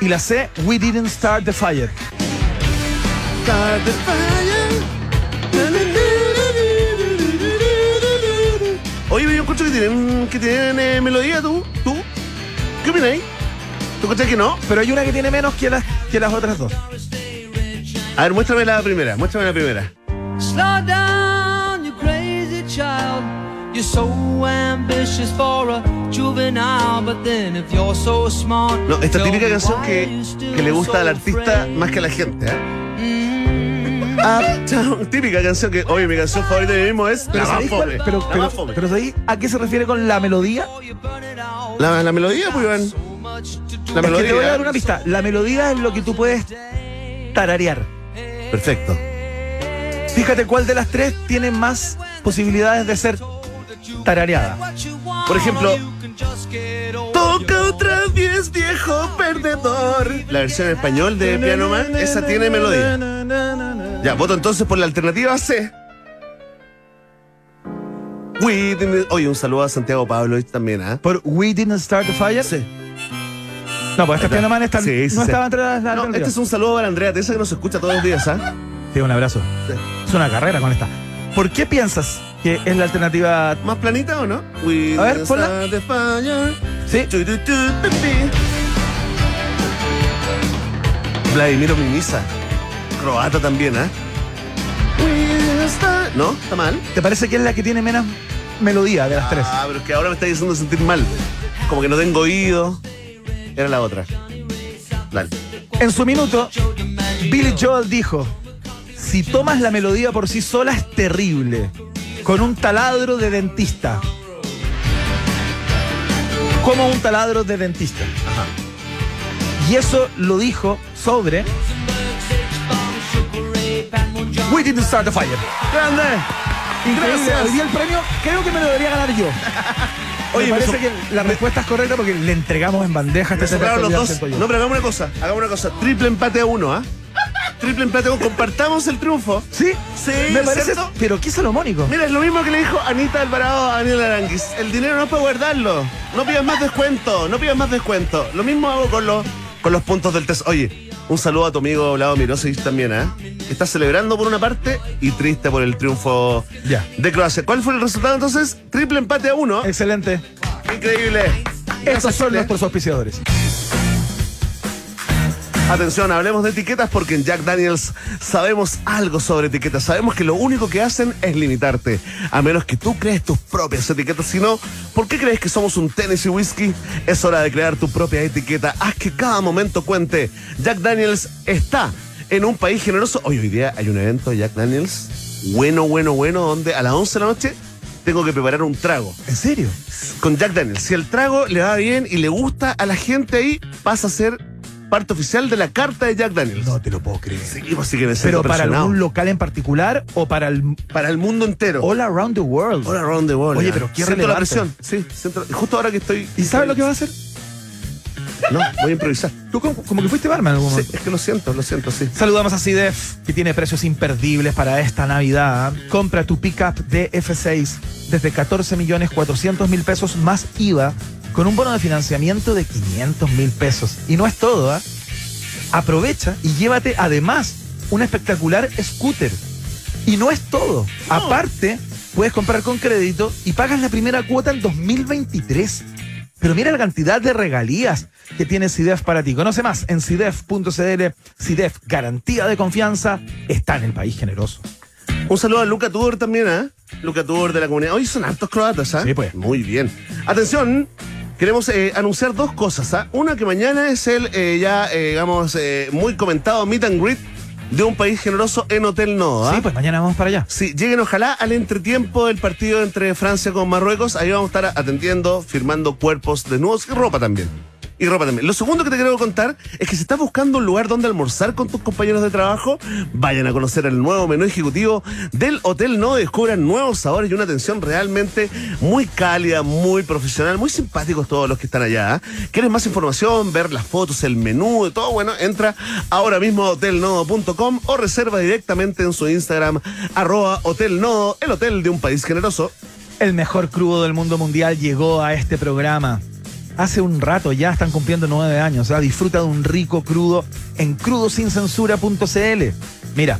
Y la C, We Didn't Start the Fire. Oye, yo encuentro que tienen, que tienen eh, melodía, ¿tú? ¿Tú? ¿Qué opináis? ¿Tú crees que no? Pero hay una que tiene menos que las, que las otras dos. A ver, muéstrame la primera, muéstrame la primera. Slow down, you crazy child. You're so ambitious for a juvenile, but then if you're so smart. No, esta típica canción que, que le gusta al artista más que a la gente, ¿eh? Mm. Uptown. Típica canción que, oye, mi canción favorita de mí mismo es Pero La más ¿sabéis cuál- fome. pero, La pero, más fome. pero ¿sabéis a qué se refiere con la melodía? La, la melodía, pues, Iván. La Es que te voy a dar una pista. La melodía es lo que tú puedes tararear. Perfecto. Fíjate cuál de las tres tiene más posibilidades de ser tarareada. Por ejemplo, Toca otra vez, viejo perdedor. La versión en español de Piano Man, esa tiene melodía. Ya, voto entonces por la alternativa C. We didn't- Oye, un saludo a Santiago Pablo también, ¿ah? Por We Didn't Start the Fire. Sí. No, pues este piano man está- Sí, sí, no sí. estaba entre las No, alternativas. este es un saludo para Andrea Tesa que nos escucha todos los días, ¿ah? Sí, un abrazo. Es una carrera con esta. ¿Por qué piensas que es la alternativa? ¿Más planita o no? We A ver, ponla. Sí. Tu, tu. Vladimiro Mimisa. Croata también, start- ¿No? ¿Está mal? ¿Te parece que es la que tiene menos melodía de las tres? Ah, pero es que ahora me está haciendo sentir mal. Como que no tengo oído. Era la otra. Dale. En su minuto, Billy Joel dijo: Si tomas la melodía por sí sola es terrible. Con un taladro de dentista. Como un taladro de dentista. Ajá. Y eso lo dijo sobre We Didn't Start the Fire. ¡Grande! Increíble. Gracias. Hoy día el premio creo que me lo debería ganar yo. Oye, me parece me que la respuesta es correcta porque le entregamos en bandeja Me este los dos. No, pero hagamos una cosa. Hagamos una cosa. Triple empate a uno, ¿ah? Triple empate. Compartamos el triunfo. Sí, Sí, me parece, ¿cierto? pero qué salomónico. Mira, es lo mismo que le dijo Anita Alvarado a Daniel Aranguis. El dinero no es para guardarlo. No pidas más descuento. No pidas más descuento. Lo mismo hago con los, con los puntos del test. Oye, un saludo a tu amigo Vlado Mirosevich también. Que Está celebrando por una parte y triste por el triunfo Ya. de Croacia. ¿Cuál fue el resultado entonces? Triple empate a uno. Excelente. Increíble. Estos son nuestros auspiciadores. Atención, hablemos de etiquetas porque en Jack Daniels sabemos algo sobre etiquetas. Sabemos que lo único que hacen es limitarte. A menos que tú crees tus propias etiquetas. Si no, ¿por qué crees que somos un Tennessee Whiskey? Es hora de crear tu propia etiqueta. Haz que cada momento cuente. Jack Daniels está en un país generoso. Hoy, hoy día hay un evento de Jack Daniels. Bueno, bueno, bueno, donde a las 11 de la noche tengo que preparar un trago ¿En serio? con Jack Daniels. Si el trago le va bien y le gusta a la gente ahí, pasa a ser parte oficial de la carta de Jack Daniels. No te lo puedo creer. Sí, pues sí ¿Pero para algún local en particular o para el Para el mundo entero. all around the world? All around the world. Oye, ya. pero qué Siento la presión. Sí, siento- justo ahora que estoy. ¿Y sabes lo que va a hacer? No, voy a improvisar. Tú como, como que fuiste barman en algún Sí, momento. es que lo siento, lo siento, sí. Saludamos a CIDEF, que tiene precios imperdibles para esta Navidad. Compra tu pickup de F6 desde 14 millones 400 mil pesos más IVA con un bono de financiamiento de 500 mil pesos. Y no es todo, ¿ah? Aprovecha y llévate además un espectacular scooter. Y no es todo. Aparte, puedes comprar con crédito y pagas la primera cuota en 2023. Pero mira la cantidad de regalías que tiene CIDEF para ti. Conoce más en CIDEF.cl. CIDEF, garantía de confianza, está en el país generoso. Un saludo a Luca Tudor también, ¿ah? Luca Tudor de la comunidad. Hoy son hartos croatas, ¿ah? Sí, pues. Muy bien. Atención, queremos eh, anunciar dos cosas, ¿ah? Una que mañana es el eh, ya, eh, digamos, muy comentado meet and greet de un país generoso en Hotel Nodo, ¿ah? Sí, pues mañana vamos para allá. Sí, lleguen ojalá al entretiempo del partido entre Francia con Marruecos. Ahí vamos a estar atendiendo, firmando cuerpos desnudos y ropa también. Y ropa también. Lo segundo que te quiero contar es que si estás buscando un lugar donde almorzar con tus compañeros de trabajo, vayan a conocer el nuevo menú ejecutivo del Hotel No. Descubran nuevos sabores y una atención realmente muy cálida, muy profesional, muy simpáticos todos los que están allá. ¿ah? ¿Quieres más información, ver las fotos, el menú, todo? Bueno, entra ahora mismo a hotelnodo.com o reserva directamente en su Instagram, arroba Hotel Nodo, el hotel de un país generoso. El mejor crudo del mundo mundial llegó a este programa. Hace un rato ya están cumpliendo nueve años. ¿ah? Disfruta de un rico crudo en crudosincensura.cl. Mira,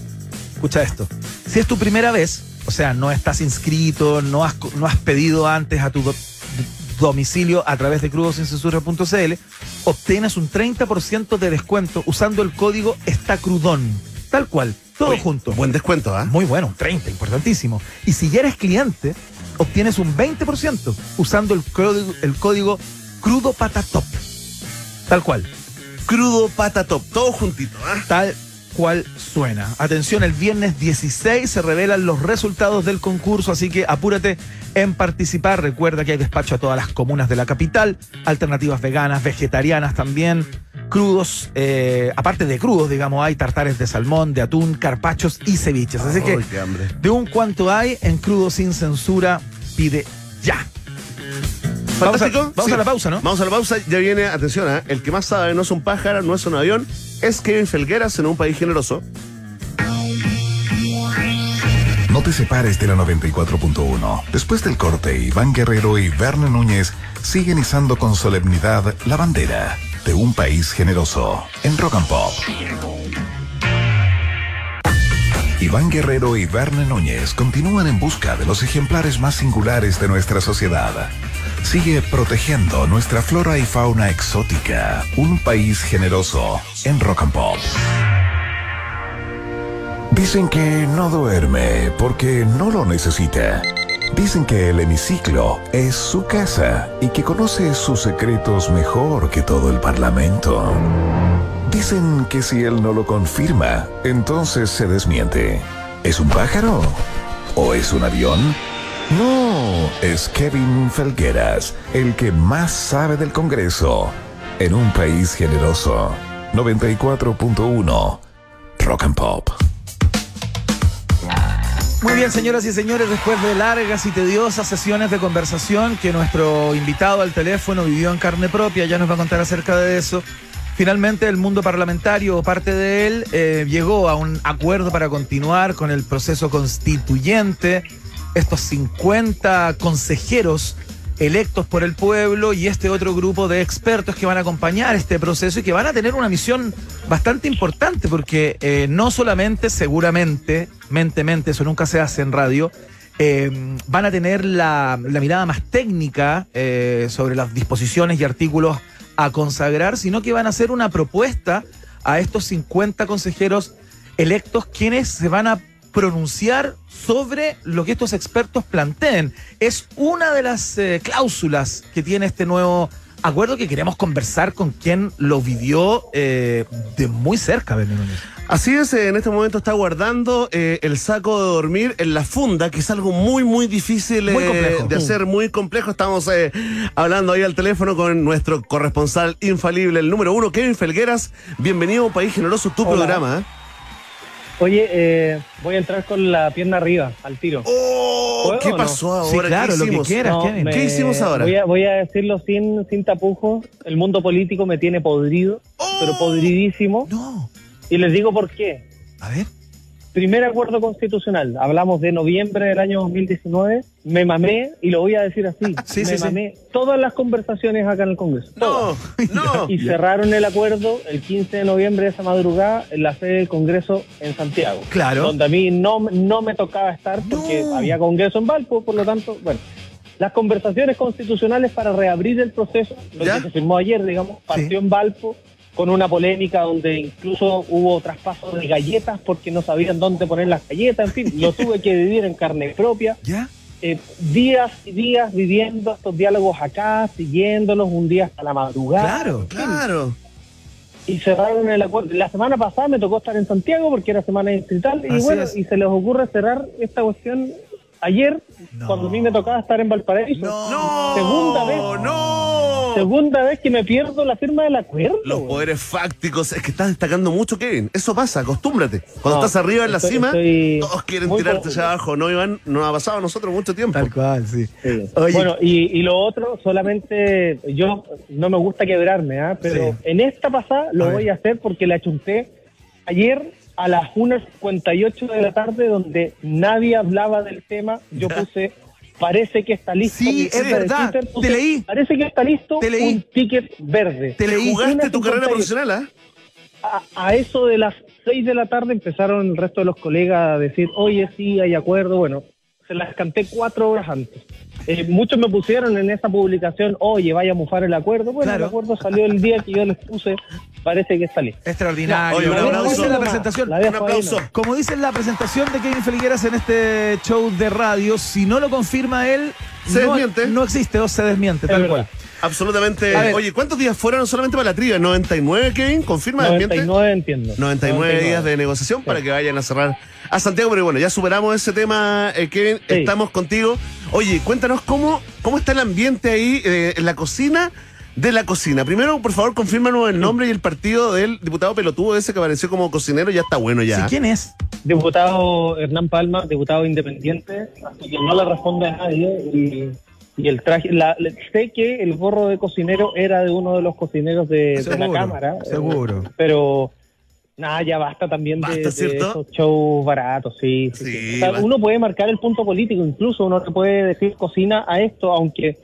escucha esto. Si es tu primera vez, o sea, no estás inscrito, no has, no has pedido antes a tu do- domicilio a través de crudosincensura.cl, obtienes un 30% de descuento usando el código ESTACRUDON. Tal cual, todo junto. Buen descuento, ¿ah? Muy bueno, un 30, importantísimo. Y si ya eres cliente, obtienes un 20% usando el código, el código crudo patatop. Tal cual, Crudo pata top, todo juntito, ¿ah? tal cual suena. Atención, el viernes 16 se revelan los resultados del concurso, así que apúrate en participar. Recuerda que hay despacho a todas las comunas de la capital, alternativas veganas, vegetarianas también, crudos, eh, aparte de crudos, digamos, hay tartares de salmón, de atún, carpachos y ceviches. Así que de un cuanto hay en Crudo Sin Censura, pide ya. Vamos a, Fantástico. vamos Sí. a la pausa, ¿no? Vamos a la pausa, ya viene, atención, ¿ah? el que más sabe no es un pájaro, no es un avión, es Kevin Felgueras en un país generoso. No te separes de la 94.1. Después del corte, Iván Guerrero y Verne Núñez siguen izando con solemnidad la bandera de un país generoso en Rock and Pop. Iván Guerrero y Verne Núñez continúan en busca de los ejemplares más singulares de nuestra sociedad. Sigue protegiendo nuestra flora y fauna exótica. Un país generoso en Rock and Pop. Dicen que no duerme porque no lo necesita. Dicen que el hemiciclo es su casa y que conoce sus secretos mejor que todo el Parlamento. Dicen que si él no lo confirma, entonces se desmiente. ¿Es un pájaro? ¿O es un avión? No, es Kevin Felgueras, el que más sabe del Congreso. En un país generoso. 94.1 Rock and Pop. Muy bien, señoras y señores, después de largas y tediosas sesiones de conversación que nuestro invitado al teléfono vivió en carne propia, ya nos va a contar acerca de eso. Finalmente, el mundo parlamentario o parte de él eh, llegó a un acuerdo para continuar con el proceso constituyente. Estos 50 consejeros electos por el pueblo y este otro grupo de expertos que van a acompañar este proceso y que van a tener una misión bastante importante porque eh, no solamente, seguramente, mente, eso nunca se hace en radio, eh, van a tener la, la mirada más técnica eh, sobre las disposiciones y artículos a consagrar, sino que van a hacer una propuesta a estos 50 consejeros electos quienes se van a pronunciar sobre lo que estos expertos planteen. Es una de las eh, cláusulas que tiene este nuevo acuerdo que queremos conversar con quien lo vivió eh, de muy cerca. Así es, en este momento está guardando eh, el saco de dormir en la funda, que es algo muy, muy difícil Muy eh, de hacer, muy complejo. Estamos eh, hablando ahí al teléfono con nuestro corresponsal infalible, el número uno, Kevin Felgueras. Bienvenido a un País Generoso, tu Hola. programa. Oye, eh, voy a entrar con la pierna arriba, al tiro. Oh, ¿Puedo ¿Qué no? pasó ahora? Sí, claro, ¿Qué lo que hicimos? quieras, No, Kevin. me- ¿Qué hicimos ahora? Voy a, voy a decirlo sin, sin tapujos. El mundo político me tiene podrido, pero podridísimo. No. Y les digo por qué. A ver. Primer acuerdo constitucional. Hablamos de noviembre del año 2019. Me mamé, y lo voy a decir así. Sí, me sí, sí. mamé todas las conversaciones acá en el Congreso. No, todas. no. Y cerraron el acuerdo el 15 de noviembre de esa madrugada en la sede del Congreso en Santiago. Claro. Donde a mí no, no me tocaba estar porque No. había Congreso en Valpo, por lo tanto, bueno. Las conversaciones constitucionales para reabrir el proceso, lo ¿Ya? que se firmó ayer, digamos, partió en Valpo con una polémica donde incluso hubo traspaso de galletas porque no sabían dónde poner las galletas, en fin, lo tuve que vivir en carne propia ¿Ya? eh, días y días viviendo estos diálogos acá, siguiéndolos un día hasta la madrugada. Claro. Claro. Y cerraron el acuerdo. La semana pasada me tocó estar en Santiago porque era semana distrital y bueno, es. y se les ocurre cerrar esta cuestión ayer No. cuando a mí me tocaba estar en Valparaíso. No. Segunda vez. No. Segunda vez que me pierdo la firma del acuerdo. Los güey. poderes fácticos. Es que estás destacando mucho, Kevin. Eso pasa, acostúmbrate. Cuando No, estás arriba en la estoy- cima, estoy todos quieren tirarte hacia abajo. No, Iván, nos ha pasado a nosotros mucho tiempo. Tal cual, sí. Sí. Oye. Bueno, y, y lo otro, solamente yo no me gusta quebrarme, ¿ah? pero Sí. en esta pasada lo A voy a hacer porque la chunté ayer a las 1.58 de la tarde, donde nadie hablaba del tema. Yo puse, parece que está listo. Sí, es verdad, Twitter, te leí. Parece que está listo Te leí. un ticket verde. Te leí. Jugaste tu carrera 1.58. profesional, ¿ah? A, a eso de las 6 de la tarde empezaron el resto de los colegas a decir, oye, sí, hay acuerdo. Bueno, se las canté cuatro horas antes. Eh, muchos me pusieron en esa publicación, oye, vaya a mufar el acuerdo. Bueno, Claro. el acuerdo salió el día que yo les puse, parece que está listo. Extraordinario. Oye, un Como aplauso. dice la presentación. La Un aplauso. Como dice en la presentación de Kevin Feligueras en este show de radio, si no lo confirma él, Se no, desmiente. no existe o se desmiente, Es tal verdad. cual. Absolutamente. Ver. Oye, ¿cuántos días fueron solamente para la trivia? ¿99, Kevin? ¿Confirma? desmiente? 99 entiendo. 99 días de negociación para que vayan a cerrar a Santiago, pero bueno, ya superamos ese tema, eh, Kevin, Sí. estamos contigo. Oye, cuéntanos cómo, cómo está el ambiente ahí eh, en la cocina de la cocina. Primero, por favor, confírmanos el nombre y el partido del diputado pelotudo ese que apareció como cocinero, ya está bueno ya. Sí, ¿Quién es? Diputado Hernán Palma, diputado independiente, así que no le responde a nadie. Y, y el traje, la, sé que el gorro de cocinero era de uno de los cocineros de, de la Seguro, Cámara. eh, seguro. pero nada, ya basta también de, Basta, de ¿cierto? esos shows baratos, sí. sí. O sea, uno puede marcar el punto político, incluso uno le puede decir cocina a esto, aunque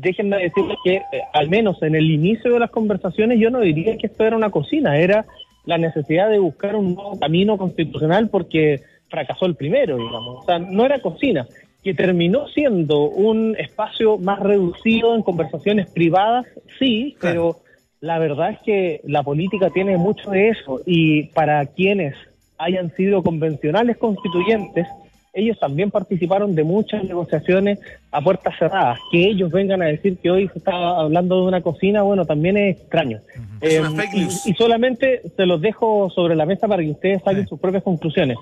déjenme decirles que eh, al menos en el inicio de las conversaciones yo no diría que esto era una cocina, era la necesidad de buscar un nuevo camino constitucional porque fracasó el primero, digamos. O sea, no era cocina, que terminó siendo un espacio más reducido en conversaciones privadas, sí, pero la verdad es que la política tiene mucho de eso y para quienes hayan sido convencionales constituyentes, ellos también participaron de muchas negociaciones a puertas cerradas. Que ellos vengan a decir que hoy se está hablando de una cocina, bueno, también es extraño. Es Eh. Y, solamente se los dejo sobre la mesa para que ustedes saquen sus propias conclusiones.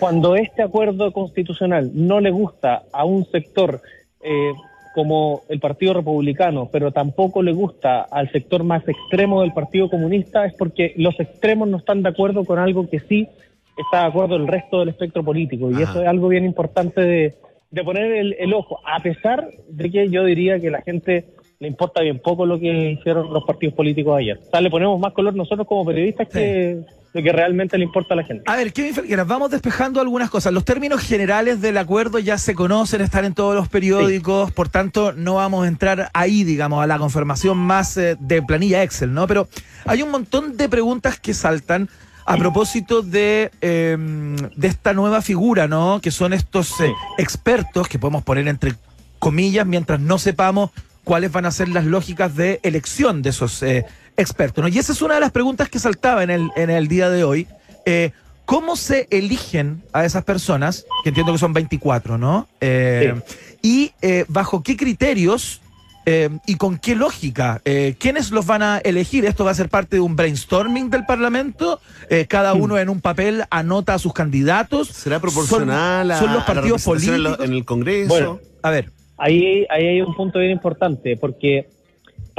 Cuando este acuerdo constitucional no le gusta a un sector eh, como el Partido Republicano, pero tampoco le gusta al sector más extremo del Partido Comunista, es porque los extremos no están de acuerdo con algo que sí está de acuerdo el resto del espectro político. Y Ajá. eso es algo bien importante de, de poner el, el ojo, a pesar de que yo diría que la gente le importa bien poco lo que hicieron los partidos políticos ayer. O sea, le ponemos más color nosotros como periodistas que lo que realmente le importa a la gente. A ver, Kevin Felgueras, vamos despejando algunas cosas. Los términos generales del acuerdo ya se conocen, están en todos los periódicos, por tanto no vamos a entrar ahí, digamos, a la confirmación más eh, de planilla Excel, ¿no? Pero hay un montón de preguntas que saltan a propósito de, eh, de esta nueva figura, ¿no? Que son estos eh, expertos que podemos poner entre comillas mientras no sepamos cuáles van a ser las lógicas de elección de esos eh, expertos. ¿no? Y esa es una de las preguntas que saltaba en el, en el día de hoy. Eh, ¿Cómo se eligen a esas personas? Que entiendo que son 24, ¿no? Eh, Y eh, bajo qué criterios eh, y con qué lógica. Eh, ¿Quiénes los van a elegir? ¿Esto va a ser parte de un brainstorming del Parlamento? Eh, ¿Cada uno en un papel anota a sus candidatos? ¿Será proporcional ¿Son, a, son los a la partidos representación en, políticos? lo- en el Congreso? Bueno. A ver, Ahí, ahí hay un punto bien importante, porque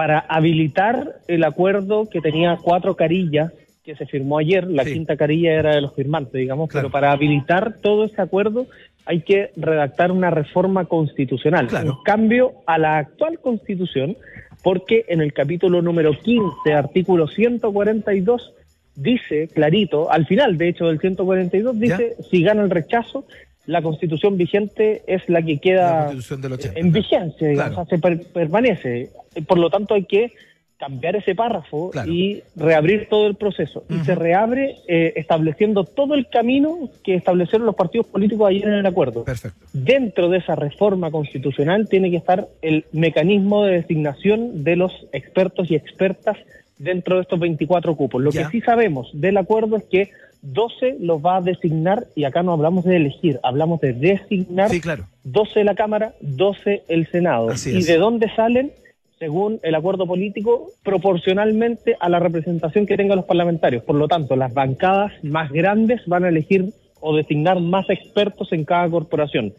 para habilitar el acuerdo que tenía cuatro carillas que se firmó ayer, la Sí. quinta carilla era de los firmantes, digamos, Claro. pero para habilitar todo ese acuerdo hay que redactar una reforma constitucional, Claro. un cambio a la actual constitución, porque en el capítulo número 15, artículo 142, dice clarito, al final de hecho del 142, dice, si gana el rechazo, la constitución vigente es la que queda constitución del 80. en vigencia, digamos, Claro. o sea, se per- permanece. Por lo tanto, hay que cambiar ese párrafo Claro. y reabrir todo el proceso. Y se reabre eh, estableciendo todo el camino que establecieron los partidos políticos ayer en el acuerdo. Perfecto. Dentro de esa reforma constitucional tiene que estar el mecanismo de designación de los expertos y expertas dentro de estos 24 cupos. Lo Ya. que sí sabemos del acuerdo es que 12 los va a designar, y acá no hablamos de elegir, hablamos de designar Sí, claro. 12 la Cámara, 12 el Senado. Así ¿Y es. de dónde salen? Según el acuerdo político, proporcionalmente a la representación que tengan los parlamentarios. Por lo tanto, las bancadas más grandes van a elegir o designar más expertos en cada corporación.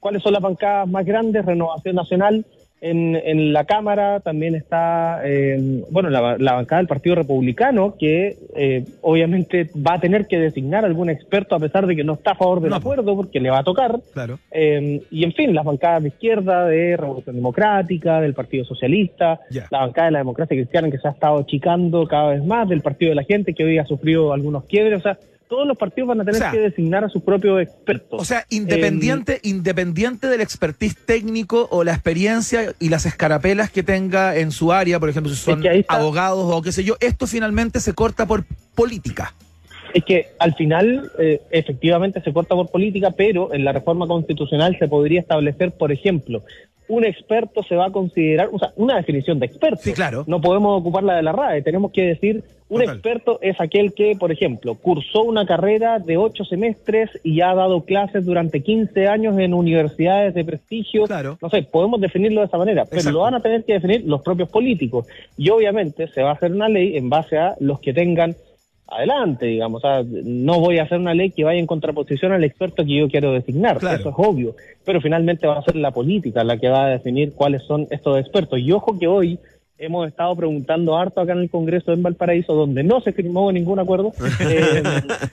¿Cuáles son las bancadas más grandes? Renovación Nacional. En, en la Cámara también está, eh, bueno, la, la bancada del Partido Republicano, que eh, obviamente va a tener que designar algún experto a pesar de que no está a favor del No, acuerdo, porque le va a tocar. Claro. Eh, y en fin, las bancadas de izquierda, de Revolución Democrática, del Partido Socialista, la bancada de la democracia cristiana que se ha estado achicando cada vez más, del Partido de la Gente que hoy ha sufrido algunos quiebres, o sea, todos los partidos van a tener O sea, que designar a sus propios expertos. O sea, independiente, independiente del expertise técnico o la experiencia y las escarapelas que tenga en su área, por ejemplo, si son abogados o qué sé yo, esto finalmente se corta por política. Es que al final, eh, efectivamente, se corta por política, pero en la reforma constitucional se podría establecer, por ejemplo, un experto se va a considerar, o sea, una definición de experto. Sí, claro. No podemos ocupar la de la RAE, tenemos que decir, un Total. experto es aquel que, por ejemplo, cursó una carrera de ocho semestres y ha dado clases durante 15 años en universidades de prestigio. Claro. No sé, podemos definirlo de esa manera, pero Exacto. lo van a tener que definir los propios políticos. Y obviamente se va a hacer una ley en base a los que tengan adelante, digamos. O sea, no voy a hacer una ley que vaya en contraposición al experto que yo quiero designar. Claro. Eso es obvio. Pero finalmente va a ser la política la que va a definir cuáles son estos expertos. Y ojo que hoy hemos estado preguntando harto acá en el Congreso en Valparaíso, donde no se firmó ningún acuerdo, eh,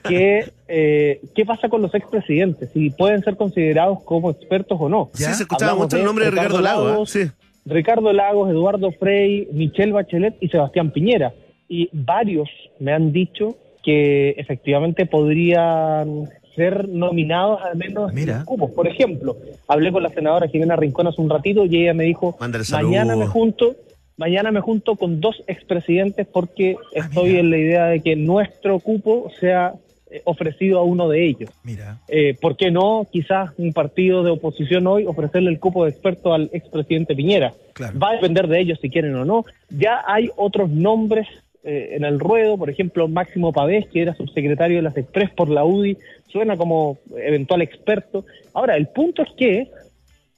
que, eh, qué pasa con los expresidentes, si pueden ser considerados como expertos o no. ¿Ya? Sí, se escuchaba Hablamos mucho el nombre de Ricardo Ricardo Lago. ¿eh? Lagos, Sí. Ricardo Lagos, Eduardo Frei, Michelle Bachelet y Sebastián Piñera. Y varios me han dicho que efectivamente podrían ser nominados al menos Mira. cupos. Por ejemplo, hablé con la senadora Jimena Rincón hace un ratito y ella me dijo, mañana me junto, mañana me junto con dos expresidentes porque estoy mira. en la idea de que nuestro cupo sea eh, ofrecido a uno de ellos. Mira. Eh, ¿Por qué no quizás un partido de oposición hoy ofrecerle el cupo de experto al expresidente Piñera? Claro. Va a depender de ellos si quieren o no. Ya hay otros nombres eh, en el ruedo, por ejemplo, Máximo Pavés, que era subsecretario de las Express por la UDI, suena como eventual experto. Ahora, el punto es que,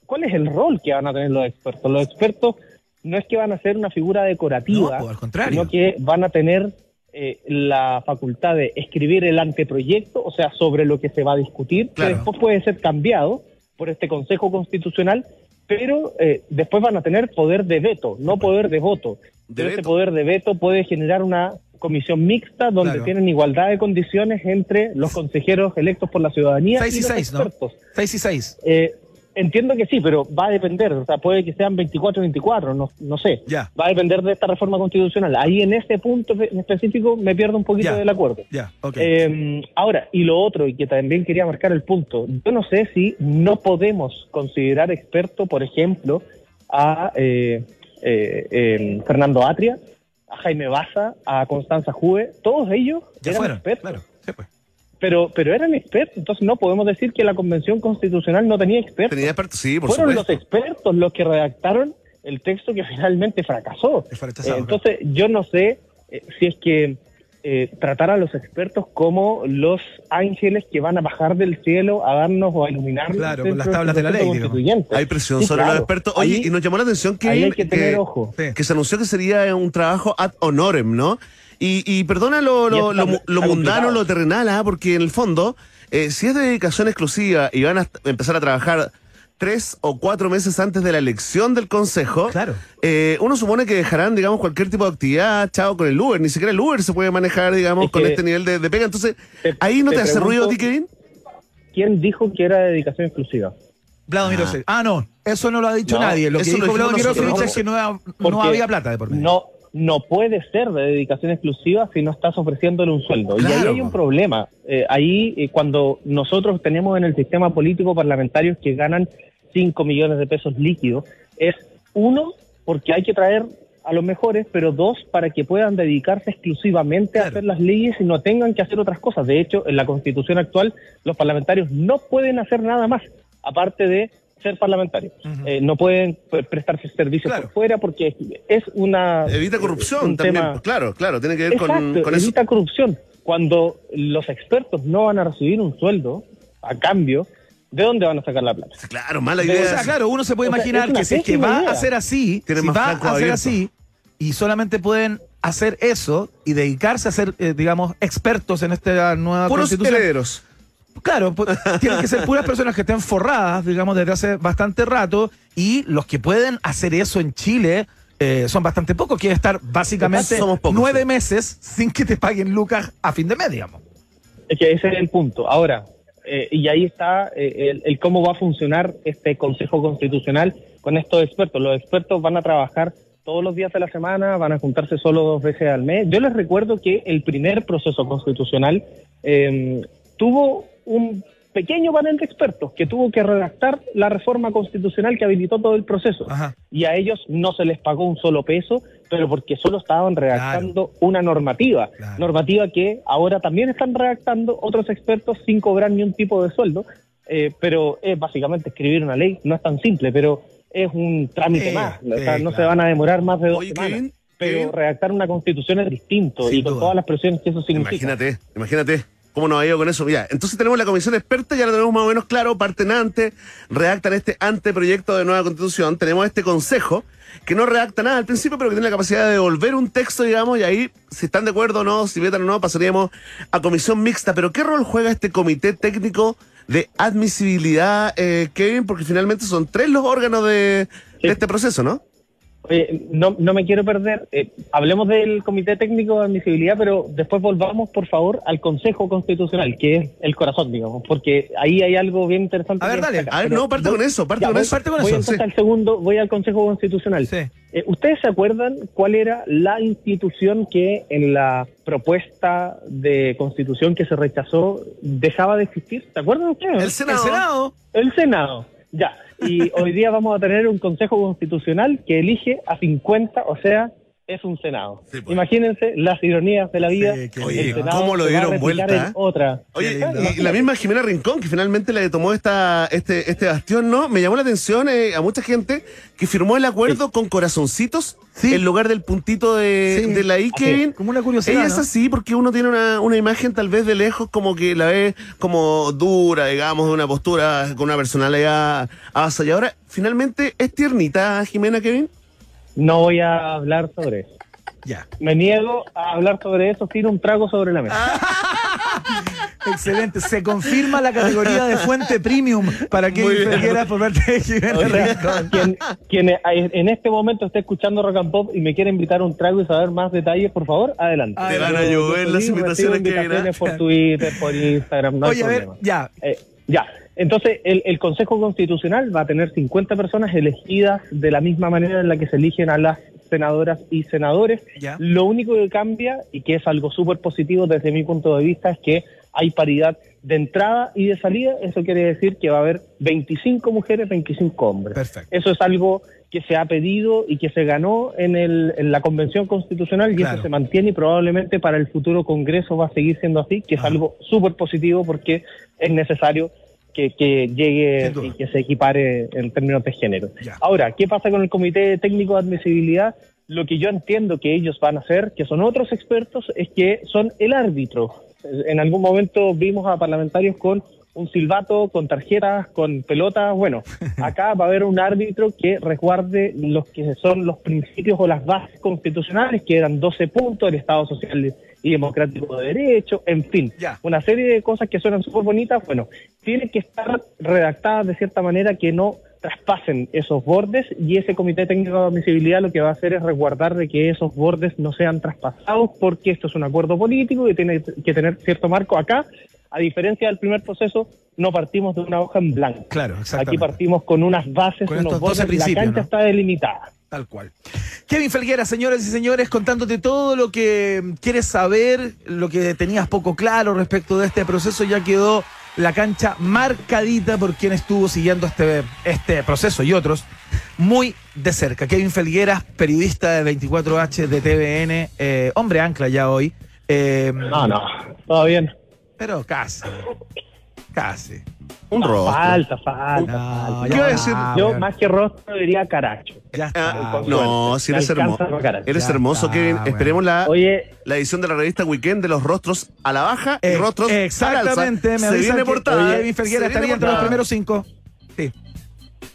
¿cuál es el rol que van a tener los expertos? Los expertos no es que van a ser una figura decorativa, No, al contrario. sino que van a tener eh, la facultad de escribir el anteproyecto, o sea, sobre lo que se va a discutir, Claro. que después puede ser cambiado por este Consejo Constitucional, pero eh, después van a tener poder de veto, no poder de voto. De ese poder de veto puede generar una comisión mixta donde Claro. tienen igualdad de condiciones entre los consejeros electos por la ciudadanía 6 y y los 6, ¿no? expertos. 6 y 6. Eh, entiendo que sí, pero va a depender, o sea, puede que sean 24 o 24, no, no sé. Ya. Va a depender de esta reforma constitucional. Ahí en ese punto en específico me pierdo un poquito Ya. del acuerdo. Ya. Eh, ahora, y lo otro, y que también quería marcar el punto, yo no sé si no podemos considerar experto, por ejemplo, a eh, eh, eh, Fernando Atria, a Jaime Baza, a Constanza Juve, todos ellos ya eran fueron. expertos Claro. Sí, pues. pero pero eran expertos, entonces no podemos decir que la convención constitucional no tenía expertos. Tenía expertos, sí, por Fueron supuesto. los expertos los que redactaron el texto que finalmente fracasó. Eh, entonces yo no sé eh, si es que eh, tratar a los expertos como los ángeles que van a bajar del cielo a darnos o a iluminarnos. Claro, con las tablas de la ley. Hay presión Sí, sobre claro. los expertos. Oye, Ahí- y nos llamó la atención que, ahí hay que tener ojo. Que se anunció que sería un trabajo ad honorem, ¿no? Y, y perdona lo, lo, mundano, lo terrenal, ¿ah? porque en el fondo, eh, si es dedicación exclusiva y van a empezar a trabajar tres o cuatro meses antes de la elección del Consejo, Claro. eh, uno supone que dejarán, digamos, cualquier tipo de actividad, chao, con el Uber. Ni siquiera el Uber se puede manejar, digamos, Es con este nivel de, de pega. Entonces, Te- ¿ahí no te, te hace ruido a ti, Kevin? ¿Quién dijo que era dedicación exclusiva? Vladimir Osevich. Ah, no, eso no lo ha dicho No, nadie. Lo que dijo Vladimir es que no, había plata de por medio. No, no puede ser de dedicación exclusiva si no estás ofreciéndole un sueldo. y ahí hay un problema. Eh, ahí, eh, cuando nosotros tenemos en el sistema político parlamentarios que ganan 5 millones de pesos líquidos, es uno, porque hay que traer a los mejores, pero dos, para que puedan dedicarse exclusivamente a hacer las leyes y no tengan que hacer otras cosas. De hecho, en la constitución actual, los parlamentarios no pueden hacer nada más, aparte de ser parlamentarios. Eh, no pueden prestarse servicios Claro. por fuera porque es una... Evita eh, corrupción un también. tema- claro, claro, tiene que ver con, Exacto, con eso. evita corrupción. Cuando los expertos no van a recibir un sueldo a cambio, ¿de dónde van a sacar la plata? Claro, mala O idea. sea, claro, uno se puede O sea, imaginar que si es que va idea. a ser así, si va a abierto. así y solamente pueden hacer eso y dedicarse a ser, eh, digamos, expertos en esta nueva Puros constitución. herederos. Claro, pues, tienen que ser puras personas que estén forradas, digamos, desde hace bastante rato y los que pueden hacer eso en Chile eh, son bastante pocos, que es estar básicamente Somos pocos, nueve sí. meses sin que te paguen lucas a fin de mes, digamos. Es que ese es el punto. Ahora, eh, y ahí está eh, el, el cómo va a funcionar este Consejo Constitucional con estos expertos. Los expertos van a trabajar todos los días de la semana, van a juntarse solo dos veces al mes. Yo les recuerdo que el primer proceso constitucional eh, tuvo un pequeño panel de expertos que tuvo que redactar la reforma constitucional que habilitó todo el proceso. Ajá. Y a ellos no se les pagó un solo peso, pero porque solo estaban redactando una normativa. Claro. Normativa que ahora también están redactando otros expertos sin cobrar ni un tipo de sueldo. eh, pero es básicamente escribir una ley, no es tan simple, pero es un trámite más. O sea, no claro. se van a demorar más de dos Oye, semanas. Pero redactar una constitución es distinto Sin y con duda. todas las presiones que eso significa. Imagínate, imagínate cómo nos ha ido con eso. Ya, entonces tenemos la comisión experta, ya lo tenemos más o menos claro, parten antes, redactan este anteproyecto de nueva constitución, tenemos este consejo que no redacta nada al principio, pero que tiene la capacidad de devolver un texto, digamos, y ahí, si están de acuerdo o no, si vetan o no, pasaríamos a comisión mixta. Pero ¿qué rol juega este comité técnico de admisibilidad, eh, Kevin? Porque finalmente son tres los órganos de, Sí. de este proceso, ¿no? Eh, no, no me quiero perder. eh, hablemos del Comité Técnico de Admisibilidad, pero después volvamos, por favor, al Consejo Constitucional, que es el corazón, digamos, porque ahí hay algo bien interesante. A ver, dale. A ver, no, parte voy- con eso, parte ya, con voy- eso. parte con voy eso, sí. al segundo, voy al Consejo Constitucional. Sí. Eh, ¿Ustedes se acuerdan cuál era la institución que en la propuesta de constitución que se rechazó dejaba de existir? ¿Se acuerdan ustedes? El El Senado. Senado. El Senado, ya. Y hoy día vamos a tener un Consejo Constitucional que elige a 50, o sea, es un Senado. Sí, pues. Imagínense las ironías de la vida. Sí, Oye, Senado ¿cómo lo dieron vuelta, eh? Otra. Oye, y- y, la misma Jimena Rincón, que finalmente le tomó esta, este, este bastión, ¿no? Me llamó la atención eh, a mucha gente que firmó el acuerdo con corazoncitos Sí. en lugar del puntito de, Sí. de la I, Kevin. Como una curiosidad. Ella es ¿no? así porque uno tiene una, una imagen tal vez de lejos como que la ve como dura, digamos, de una postura con una personalidad avasalladora. Finalmente, ¿es tiernita Jimena, Kevin? No voy a hablar sobre eso. Ya. Me niego a hablar sobre eso sin un trago sobre la mesa. Excelente. Se confirma la categoría de fuente premium para que quiera por parte de Rincón. quien, quien en este momento esté escuchando Rock and Pop y me quiere invitar a un trago y saber más detalles, por favor, adelante. Te van a llover las invitaciones que por Twitter, por Instagram, no hay Oye, a ver, problema. ya. Eh, ya, entonces el, el Consejo Constitucional va a tener 50 personas elegidas de la misma manera en la que se eligen a las senadoras y senadores. Lo único que cambia, y que es algo súper positivo desde mi punto de vista, es que hay paridad de entrada y de salida. Eso quiere decir que va a haber 25 mujeres, 25 hombres. Perfecto. Eso es algo que se ha pedido y que se ganó en, el, en la Convención Constitucional y Claro. eso se mantiene y probablemente para el futuro Congreso va a seguir siendo así, que es algo súper positivo porque es necesario que, que llegue y que se equipare en términos de género. Ya. Ahora, ¿qué pasa con el Comité Técnico de Admisibilidad? Lo que yo entiendo que ellos van a hacer, que son otros expertos, es que son el árbitro. En algún momento vimos a parlamentarios con un silbato, con tarjetas, con pelotas. Bueno, acá va a haber un árbitro que resguarde los que son los principios o las bases constitucionales, que eran 12 puntos, el Estado Social y Democrático de Derecho, en fin, Ya. una serie de cosas que suenan súper bonitas. Bueno, tienen que estar redactadas de cierta manera que no traspasen esos bordes y ese comité técnico de admisibilidad lo que va a hacer es resguardar de que esos bordes no sean traspasados porque esto es un acuerdo político y tiene que tener cierto marco acá. A diferencia del primer proceso, no partimos de una hoja en blanco. Claro, Aquí partimos con unas bases, Con unos estos 12 bordes, la cancha ¿no? está delimitada. Tal cual. Kevin Felguera, señoras y señores, contándote todo lo que quieres saber, lo que tenías poco claro respecto de este proceso, ya quedó la cancha marcadita por quien estuvo siguiendo este, este proceso y otros muy de cerca. Kevin Felguera, periodista de 24H de TVN, eh, hombre ancla ya hoy. eh, No, no, todo bien. Pero casi. Casi. Un rostro. Falta, falta. No, falta. ya ¿Qué iba a decir? Yo, más que rostro, diría caracho. Ya está. Ah, no, si Me eres hermoso. la. Eres hermoso, Kevin. bueno. Esperemos la, Oye, la edición de la revista Weekend de los rostros a la baja y Eh, rostros Exactamente, al me alza. Se viene portada. Kevin. Felguera Se estaría entre los primeros cinco. Sí.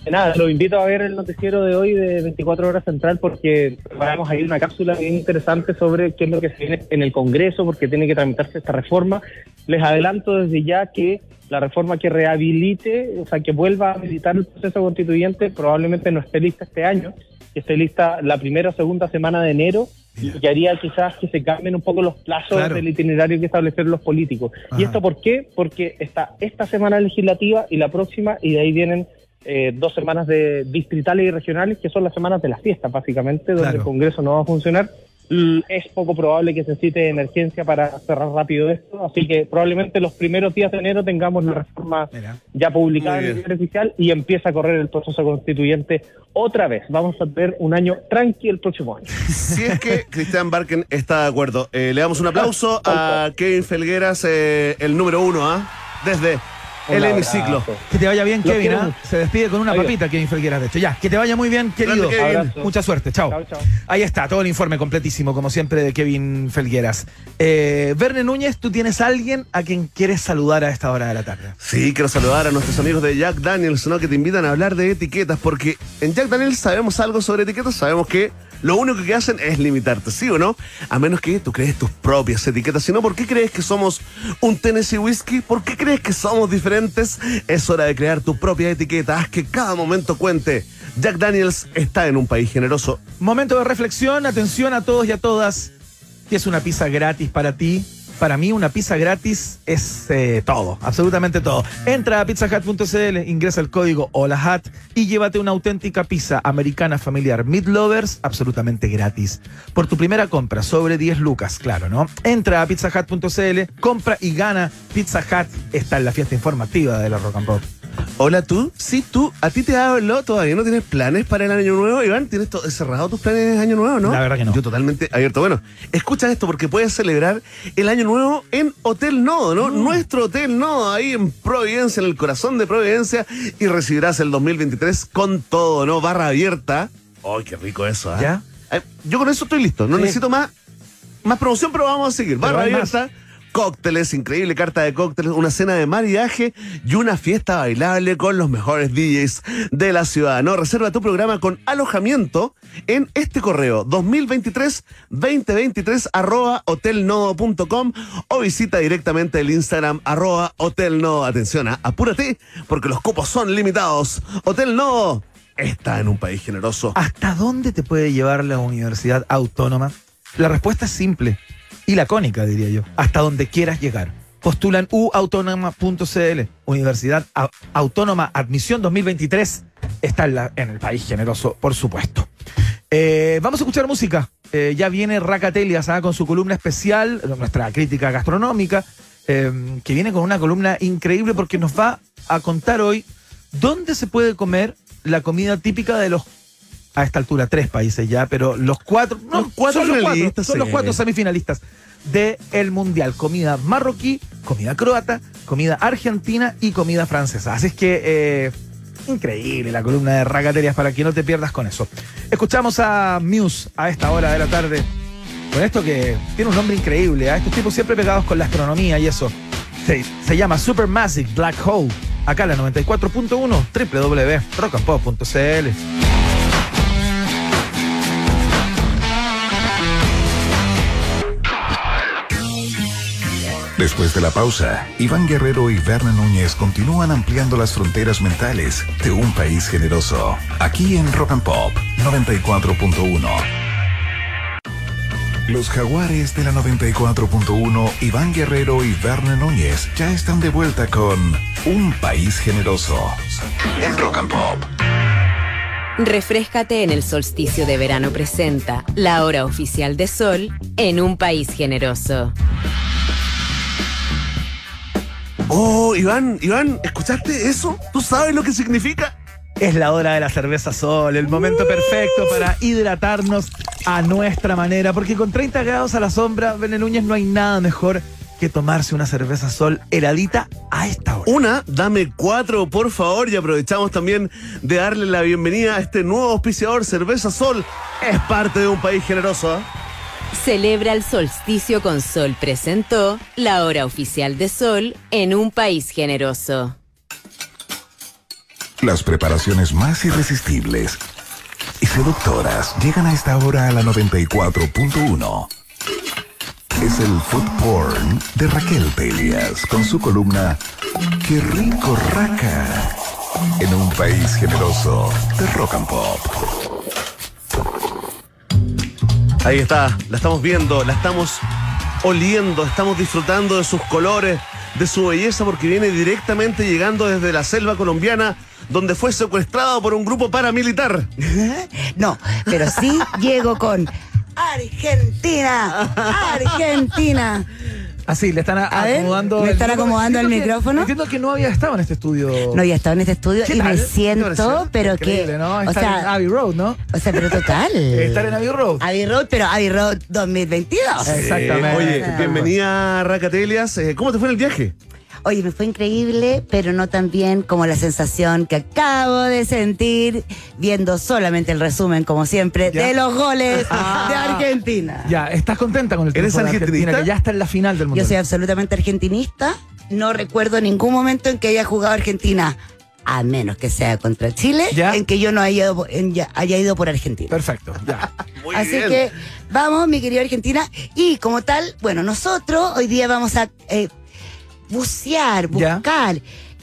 nada, los invito a ver el noticiero de hoy de 24 horas central porque vamos a ir una cápsula bien interesante sobre qué es lo que se viene en el Congreso porque tiene que tramitarse esta reforma. Les adelanto desde ya que la reforma que rehabilite, o sea, que vuelva a habilitar el proceso constituyente probablemente no esté lista este año, que esté lista la primera o segunda semana de enero y que haría quizás que se cambien un poco los plazos Claro. del itinerario que establecieron los políticos. Ajá. ¿Y esto por qué? Porque está esta semana legislativa y la próxima y de ahí vienen eh, dos semanas de distritales y regionales que son las semanas de las fiestas básicamente, donde Claro. el Congreso no va a funcionar. L- Es poco probable que se necesite emergencia para cerrar rápido esto, así que probablemente los primeros días de enero tengamos la reforma Mira. ya publicada en el diario oficial y empieza a correr el proceso constituyente otra vez. Vamos a tener un año tranqui el próximo año. Si es que Cristian Barken está de acuerdo. Eh, le damos un aplauso a Kevin Felgueras, eh, el número uno, ¿ah? Desde el hemiciclo. Que te vaya bien, Los Kevin. mucho. Se despide con una Adiós. papita, Kevin Felgueras, de hecho. Ya, que te vaya muy bien, querido. Grande, Kevin. Abrazo. Mucha suerte, chao. Chao, chao. Ahí está, todo el informe completísimo, como siempre, de Kevin Felgueras. Eh, Verne Núñez, ¿tú tienes a alguien a quien quieres saludar a esta hora de la tarde? Sí, quiero saludar a nuestros amigos de Jack Daniels, ¿no? Que te invitan a hablar de etiquetas, porque en Jack Daniels sabemos algo sobre etiquetas, sabemos que lo único que hacen es limitarte, ¿sí o no? A menos que tú crees tus propias etiquetas. Si no, ¿por qué crees que somos un Tennessee Whiskey? ¿Por qué crees que somos diferentes? Es hora de crear tu propia etiqueta. Haz que cada momento cuente. Jack Daniels está en un país generoso. Momento de reflexión, atención a todos y a todas. ¿Es una pizza gratis para ti? Para mí una pizza gratis es eh, todo, absolutamente todo. Entra a pizzahut.cl, ingresa el código HOLAHAT y llévate una auténtica pizza americana familiar Meat Lovers absolutamente gratis. Por tu primera compra sobre 10 lucas, claro, ¿no? Entra a pizzahut.cl, compra y gana. Pizza Hut está en la fiesta informativa de la Rock and Pop. Hola tú, sí tú, a ti te hablo, todavía no tienes planes para el año nuevo, Iván, ¿tienes to- cerrado tus planes de año nuevo, no? La verdad que no. Yo totalmente abierto. Bueno, escucha esto porque puedes celebrar el año nuevo en Hotel Nodo, ¿no? Mm. Nuestro Hotel Nodo, ahí en Providencia, en el corazón de Providencia, y recibirás el 2023 con todo, ¿no? Barra abierta. ¡Ay, qué rico eso, ¿ah? ¿Ya? Eh, Yo con eso estoy listo, no Sí. necesito más, más promoción, pero vamos a seguir. Barra más. Cócteles, increíble carta de cócteles, una cena de maridaje y una fiesta bailable con los mejores DJs de la ciudad. No, reserva tu programa con alojamiento en este correo 2023-2023 arroba hotelnodo.com o visita directamente el Instagram arroba hotelnodo. Atención, ah, apúrate porque los cupos son limitados. Hotel Nodo está en un país generoso. ¿Hasta dónde te puede llevar la universidad autónoma? La respuesta es simple y lacónica, diría yo. Hasta donde quieras llegar. Postulan uautónoma.cl. Universidad Au- Autónoma Admisión 2023. Está en, la- en el país generoso, por supuesto. Eh, vamos a escuchar música. Eh, ya viene Racatelias con su columna especial, nuestra crítica gastronómica, eh, que viene con una columna increíble porque nos va a contar hoy dónde se puede comer la comida típica de los a esta altura tres países ya, pero los cuatro, no, Los cuatro son los cuatro, son los cuatro semifinalistas de el mundial, comida marroquí, comida croata, comida argentina y comida francesa. Así es que eh, increíble la columna de Ragaterias para que no te pierdas con eso. Escuchamos a Muse a esta hora de la tarde con esto que tiene un nombre increíble, a estos tipos siempre pegados con la astronomía y eso. Se, se llama Supermassive Black Hole. Acá la 94.1 www.rockandpop.cl. Después de la pausa, Iván Guerrero y Berna Núñez continúan ampliando las fronteras mentales de un país generoso. Aquí en Rock and Pop 94.1. Los jaguares de la 94.1, Iván Guerrero y Verne Núñez ya están de vuelta con Un País Generoso en Rock and Pop. Refrescate en el solsticio de verano presenta la hora oficial de sol en un país generoso. Oh, Iván, Iván, ¿escuchaste eso? ¿Tú sabes lo que significa? Es la hora de la cerveza sol, el momento perfecto para hidratarnos a nuestra manera, porque con 30 grados a la sombra, Bene Núñez, no hay nada mejor que tomarse una cerveza sol heladita a esta hora. Una, dame cuatro, por favor, y aprovechamos también de darle la bienvenida a este nuevo auspiciador, Cerveza Sol. Es parte de un país generoso, ¿ah? Celebra el solsticio con sol presentó la hora oficial de sol en un país generoso. Las preparaciones más irresistibles y seductoras llegan a esta hora a la 94.1. Es el food porn de Raquel Pelias con su columna Qué rico raca en un país generoso de rock and pop. Ahí está, la estamos viendo, la estamos oliendo, estamos disfrutando de sus colores, de su belleza, porque viene directamente llegando desde la selva colombiana, donde fue secuestrado por un grupo paramilitar. No, pero sí llego con Argentina, Argentina. Así, le están acomodando. ¿le están acomodando el micrófono? Entiendo que no había estado en este estudio. No había estado en este estudio ¿Qué y tal? me ¿Qué siento, pero que. ¿no? O Estar en sea, Abbey Road, ¿no? o sea, pero total. Estar en Abbey Road. Abbey Road, pero Abbey Road 2022. Exactamente. Oye, bienvenida Racatelias. Eh, ¿Cómo te fue en el viaje? Oye, me fue increíble, pero no tan bien como la sensación que acabo de sentir viendo solamente el resumen, como siempre, Ya. de los goles Ah. de Argentina. Ya, ¿estás contenta con el ¿Eres de Argentina, que ya está en la final del mundo? Yo soy absolutamente argentinista. No recuerdo ningún momento en que haya jugado Argentina, a menos que sea contra Chile, Ya. en que yo no haya ido, en- ya- haya ido por Argentina. Perfecto, ya. Muy Así bien. que vamos, mi querida Argentina. Y como tal, bueno, nosotros hoy día vamos a eh, bucear, Ya.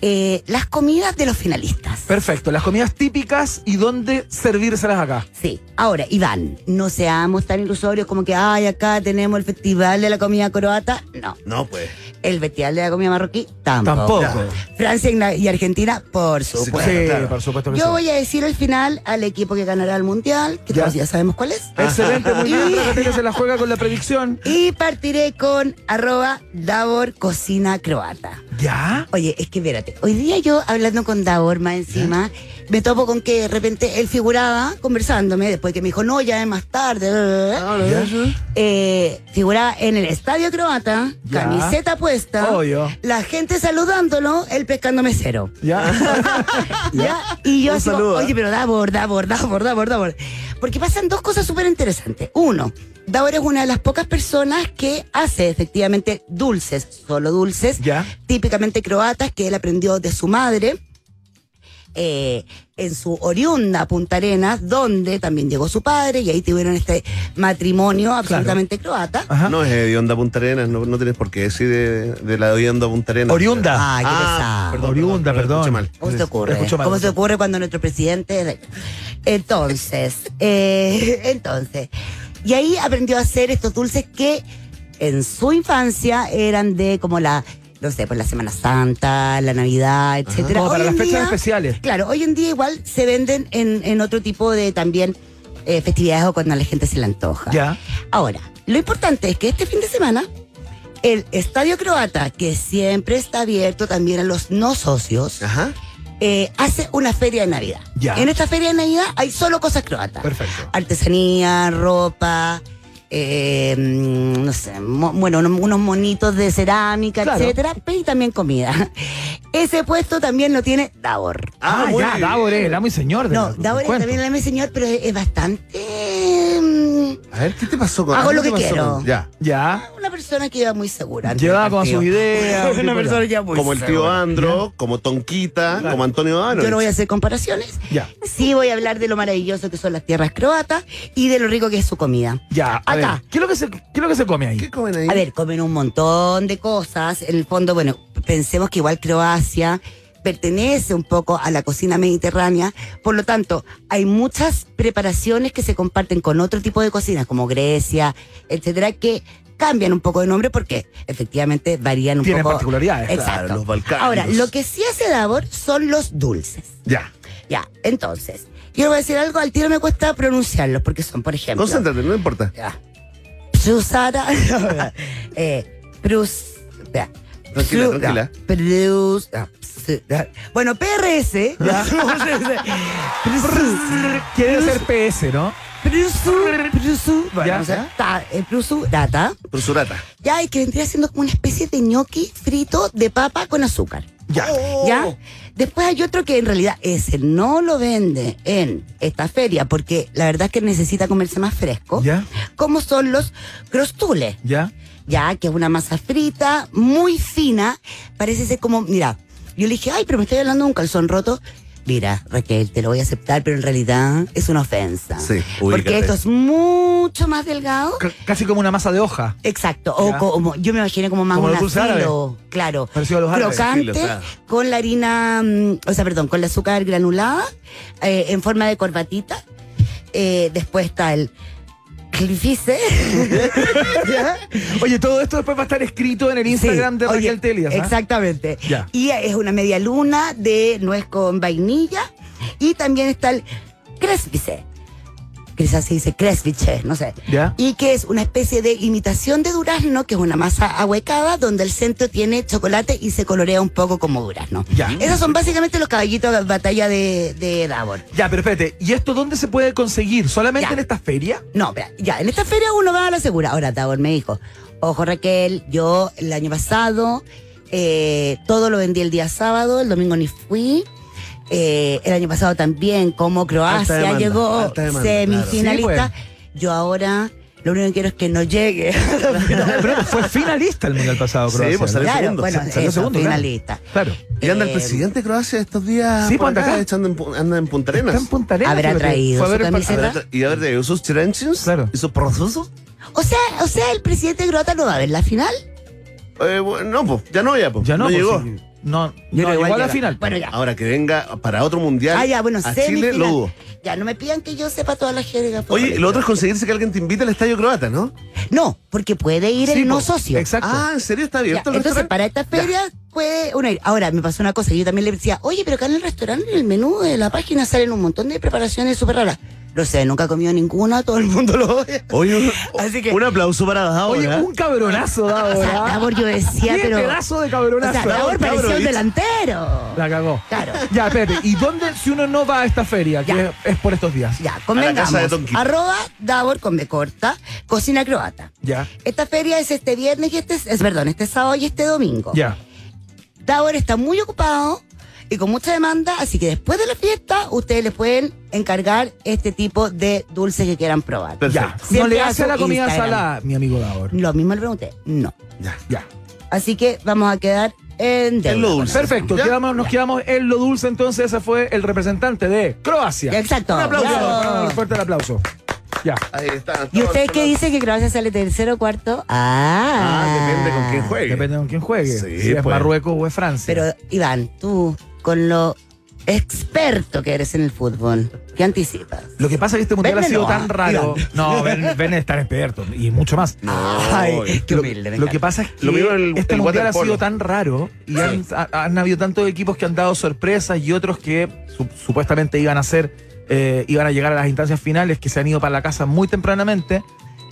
Eh, las comidas de los finalistas. Perfecto, las comidas típicas y dónde servírselas acá. Sí. Ahora, Iván, no seamos tan ilusorios como que, ay, acá tenemos el festival de la comida croata. No. No, pues. El festival de la comida marroquí, tampoco. Tampoco. Francia y na- y Argentina, por supuesto. Sí, claro. por supuesto que Yo sí. voy a decir al final al equipo que ganará el mundial, que Ya. todos ya sabemos cuál es. Excelente, muy bien. Se la juega con la predicción. Y partiré con arroba Davor Cocina Croata. ¿Ya? Oye, es que espérate, hoy día yo hablando con Davor más encima, me topo con que de repente él figuraba conversándome, después que me dijo, no, ya es más tarde, bla, eh, figuraba en el estadio croata, Ya. camiseta puesta, Obvio. la gente saludándolo, él pescando mesero. ¿Ya? ¿Ya? Y yo así, oye, pero Davor, Davor, Davor, Davor, Davor. Porque pasan dos cosas súper interesantes. Uno, Davor es una de las pocas personas que hace efectivamente dulces, solo dulces, Ya. típicamente croatas, que él aprendió de su madre. eh, en su oriunda Punta Arenas, donde también llegó su padre y ahí tuvieron este matrimonio absolutamente croata. Ajá. No es de Onda Punta Arenas, no, no tienes por qué decir de, de la Punta Arenas. Oriunda. Ay, qué Ah, perdón, Oriunda, perdón. escuché mal. ¿Cómo se ocurre? Mal. ¿Cómo se ocurre cuando nuestro presidente... Entonces, eh, entonces, y ahí aprendió a hacer estos dulces que en su infancia eran de como la, no sé, pues la Semana Santa, la Navidad, etcétera. Como para las fechas día- especiales. Claro, hoy en día igual se venden en, en otro tipo de también eh, festividades o cuando a la gente se le antoja. Ya. Ahora, lo importante es que este fin de semana el Estadio Croata, que siempre está abierto también a los no socios, Ajá. Eh, hace una feria de Navidad. Ya. En esta feria de Navidad hay solo cosas croatas. Perfecto. Artesanía, ropa, eh, no sé, mo- bueno, unos- unos monitos de cerámica, Claro. etcétera, y también comida. Ese puesto también lo tiene Davor. Ah, muy ya. Davor es el amo y señor de No, Davor es también el mi señor, pero es bastante. A ver, ¿qué te pasó con Hago lo que quiero. con- Ya. Ya. una persona que iba muy segura. antes Llevaba del con partido. sus ideas. un Una persona ya. ya muy Como el tío segura. Andro, como Tonquita, Claro. como Antonio Ivano. Yo no voy a hacer comparaciones. Ya. Sí voy a hablar de lo maravilloso que son las tierras croatas y de lo rico que es su comida. Ya, a Acá. ver, ¿qué es lo que se, qué es lo que se come ahí? ¿Qué comen ahí? A ver, comen un montón de cosas. En el fondo, bueno, pensemos que igual Croacia pertenece un poco a la cocina mediterránea, por lo tanto, hay muchas preparaciones que se comparten con otro tipo de cocinas, como Grecia, etcétera, que cambian un poco de nombre porque efectivamente varían un Tienen poco. particularidades, claro, Exacto. los balcánicos. Ahora, lo que sí hace Davor son los dulces. Ya. Ya, entonces, yo voy a decir algo, al tiro me cuesta pronunciarlos porque son, por ejemplo. Concéntrate, no importa. Ya. Prusara. eh, Prus. ya. Tranquila, tranquila. Ps- ya. Bueno, PRS. Prusu- Quiere ser PS, ¿no? Prusu- bueno, Ya, o sea, ta- eh, Prusurata. Prusurata. Ya, y que vendría siendo como una especie de ñoqui frito de papa con azúcar. Ya. ¿Ya? Después hay otro que en realidad ese no lo vende en esta feria porque la verdad es que necesita comerse más fresco. Ya. Como son los crostules. ¿Ya? Ya, que es una masa frita, muy fina. Parece ser como, mira, yo le dije, ay, pero me estoy hablando de un calzón roto. Mira, Raquel, te lo voy a aceptar, pero en realidad es una ofensa. Sí, Porque esto es mucho más delgado. C- casi como una masa de hoja. Exacto, o Ya. como, yo me imaginé como más Como árabes. filo, claro, Parecido a los árabes. crocante, claro. con la harina, mm, o sea, perdón, con el azúcar granulada, eh, en forma de corbatita. Eh, después está el ¿Ya? Oye, todo esto después va a estar escrito en el Instagram Sí, de oye, Raquel Telias. ¿ah? Exactamente. Ya. Y es una media luna de nuez con vainilla. Y también está el crespice. Quizás se dice crespiche, no sé. Ya. Y que es una especie de imitación de durazno, que es una masa ahuecada, donde el centro tiene chocolate y se colorea un poco como durazno. Ya. Esos son básicamente los caballitos de batalla de, de Davor. Ya, pero espérate, ¿y esto dónde se puede conseguir? ¿Solamente Ya. en esta feria? No, espera, ya, en esta feria uno va a la segura. Ahora, Davor me dijo, ojo Raquel, yo el año pasado eh, todo lo vendí el día sábado, el domingo ni fui. Eh, el año pasado también, como Croacia demanda, llegó demanda, semifinalista. Sí, Yo ahora lo único que quiero es que no llegue. Pero fue finalista el mundial pasado, Sí, Croacia. pues, ¿no? salió claro, segundo, bueno, salió eso, segundo, claro. finalista. Claro. Y anda el Eh, presidente de Croacia estos días. Sí, por pues, anda acá. echando en, anda en Punta Arenas. Está en Punta Arenas. ¿Habrá traído Fue a ver su camiseta? Ver, Y a ver, de sus trenches Claro. y sus procesos. O sea, o sea, el presidente croata no va a ver la final. Eh, bueno, no, pues, ya no, ya, pues. Ya no, no pues, llegó. sí. No, no llegó igual a la final. Bueno, ya. Ahora que venga para otro mundial. Ah, ya, bueno, a Chile semifinal. lo dudo. Ya, no me pidan que yo sepa todas las jergas. por Oye, favor. lo otro es conseguirse que alguien te invite al estadio croata, ¿no? No, porque puede ir Sí, el no socio. Exacto. Ah, ¿en serio está abierto el entonces, para esta feria puede uno ir. Ahora, me pasó una cosa, yo también le decía, oye, pero acá en el restaurante, en el menú de la página salen un montón de preparaciones súper raras. No sé, nunca he comido ninguna, todo el mundo lo odia. Oye, un, Así que- un aplauso para Davor. Oye, ¿eh? un cabronazo, Davor. O sea. Davor yo decía, pero... pedazo de O cabronazo. sea, Davor parecía un delantero. La cagó. Claro. Ya, espérate. ¿Y dónde, si uno no va a esta feria, que Ya. es, es por estos días? Ya, casa de convengamos. Tonquito. Arroba Davor con B corta, cocina croata. Ya. Esta feria es este viernes y este, es perdón, este sábado y este domingo. Ya. Davor está muy ocupado y con mucha demanda, así que después de la fiesta ustedes les pueden encargar este tipo de dulces que quieran probar. Ya. No Siempre le hace la comida Instagram. salada, mi amigo Davor. Lo mismo le pregunté, no. Ya. Ya. Así que vamos a quedar en deuda. En lo dulce. Perfecto. Quedamos, nos quedamos en lo dulce, entonces ese fue el representante de Croacia. Exacto. Un aplauso. Bravo. Un fuerte el aplauso. Ya. Ahí está. ¿Y usted qué dice que Croacia sale tercero o cuarto? Ah. Ah, depende con quién juegue. Depende con quién juegue. Sí, si es pues. Marruecos o es Francia. Pero, Iván, tú, con lo experto que eres en el fútbol, ¿qué anticipas? Lo que pasa es que este mundial ha sido no, tan raro. No, ven, ven estar experto y mucho más. Ay, qué humilde, lo que pasa es que Lo mismo el- este el mundial ha sido tan raro y han, ha- han habido tantos equipos que han dado sorpresas y otros que su- supuestamente iban a ser, eh, iban a llegar a las instancias finales que se han ido para la casa muy tempranamente.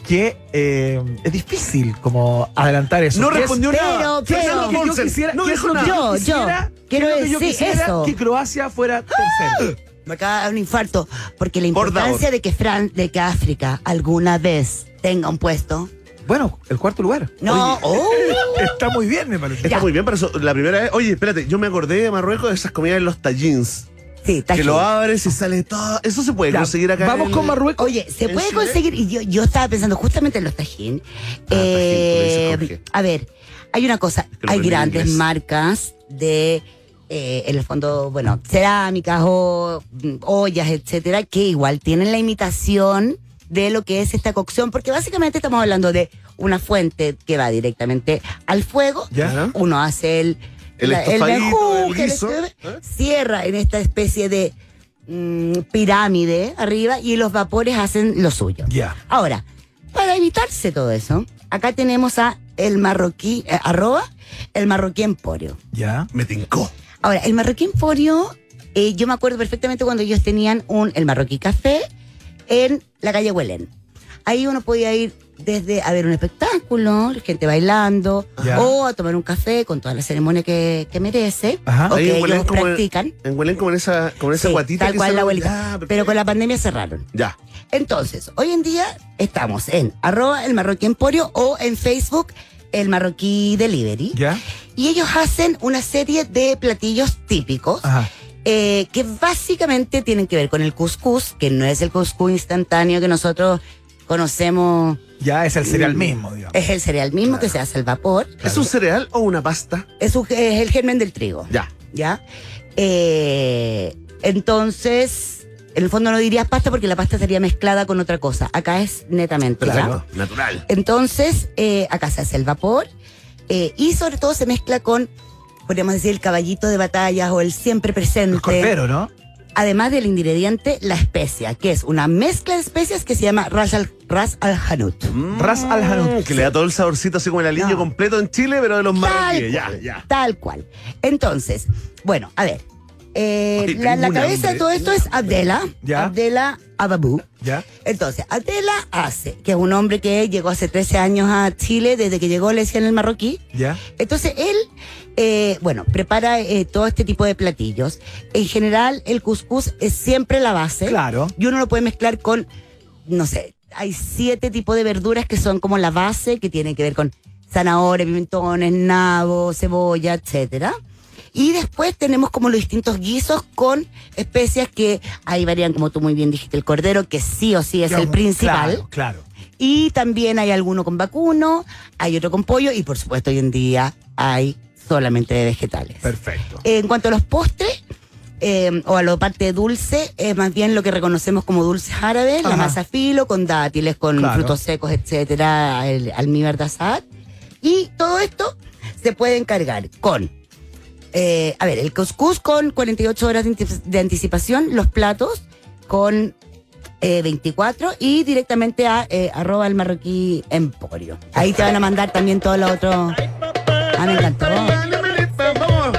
Que eh, es difícil como adelantar eso. No ¿Qué es- respondió Pero, nada. ¿Qué es pero- lo que yo quisiera? no ¿qué es dijo lo que nada. Yo, yo, quisiera? ¿Qué quiero es lo que yo decir quisiera? eso. Que Croacia fuera tercero. Me acaba de dar un infarto, porque la Por importancia de que Fran, de que África alguna vez tenga un puesto. Bueno, el cuarto lugar. No, oh, Está muy bien, me parece. Está muy bien, pero eso, la primera vez. Oye, espérate, yo me acordé de Marruecos de esas comidas en los tallins. Sí, que lo abres y sale todo. Eso se puede Ya, conseguir acá. Vamos en- con Marruecos. Oye, se ¿En puede Chile? conseguir, y yo, yo estaba pensando justamente en los tajín. Ah, Eh, a ver, hay una cosa, que hay grandes marcas de, eh, en el fondo, bueno, cerámicas o mm, ollas, etcétera, que igual tienen la imitación de lo que es esta cocción, porque básicamente estamos hablando de una fuente que va directamente al fuego. Ya. Uno hace el, El estofadito, menjunje, el guiso, ¿eh? cierra en esta especie de mm, pirámide arriba y los vapores hacen lo suyo. Ya. Ahora, para evitarse todo eso, acá tenemos a el marroquí, eh, arroba, el marroquí emporio. Ya. Me tincó. Ahora, el marroquí emporio, eh, yo me acuerdo perfectamente cuando ellos tenían un, el marroquí café en la calle Huelén. Ahí uno podía ir desde a ver un espectáculo, gente bailando, Ya. o a tomar un café con toda la ceremonia que, que merece, Ajá. o Ahí que en ellos como practican. En Huelén como en esa, como en esa Sí, guatita. tal que cual la abuelita. Ya, Pero con la pandemia cerraron. Ya. Entonces, hoy en día estamos en arroba el marroquí emporio o en Facebook el marroquí delivery. Ya. Y ellos hacen una serie de platillos típicos Ajá. eh, que básicamente tienen que ver con el couscous, que no es el couscous instantáneo que nosotros conocemos, Ya es el Mm. cereal mismo, digamos. es el cereal mismo que se hace al vapor, ¿Es un cereal o una pasta? es, un- es el germen del trigo. Ya. ¿Ya? Eh, entonces, en el fondo no dirías pasta porque la pasta estaría mezclada con otra cosa. Acá es netamente. ¿ya? Perfecto. Natural. Entonces, eh, acá se hace el vapor eh, y sobre todo se mezcla con, podríamos decir, el caballito de batallas o el siempre presente. El cordero, ¿no? Además del ingrediente, la especia, que es una mezcla de especias que se llama ras al, ras al hanut. Ras al Hanout. Mm, Que le da todo el saborcito así como el aliño No. completo en Chile, pero de los marroquíes. Ya, ya. tal cual. Entonces, bueno, a ver. Eh, la, la cabeza de hambre. todo esto es Abdela. Ya. Abdela Ababu. Ya. Entonces, Abdela hace, que es un hombre que llegó hace 13 años a Chile, desde que llegó le decían el marroquí. Ya. Entonces, él, eh, bueno, prepara eh, todo este tipo de platillos. En general, el couscous es siempre la base. Claro. Y uno lo puede mezclar con, no sé, hay siete tipos de verduras que son como la base, que tienen que ver con zanahoria, pimentones, nabo, cebolla, etcétera. Y después tenemos como los distintos guisos con especias que ahí varían, como tú muy bien dijiste, el cordero, que sí o sí es el principal. Claro, claro. Y también hay alguno con vacuno, hay otro con pollo y por supuesto hoy en día hay solamente de vegetales. Perfecto. En cuanto a los postres, eh, o a la parte dulce, es más bien lo que reconocemos como dulces árabes, la Ajá. masa filo, con dátiles, con Claro. frutos secos, etcétera, el almíbar de azahar. Y todo esto se puede encargar con, eh, a ver, el couscous con 48 horas de, anti- de anticipación, los platos con eh, 24 y directamente a eh, arroba el marroquí emporio. Ahí te van a mandar también todo lo otro. Ah, me encantó. Vamos, vamos.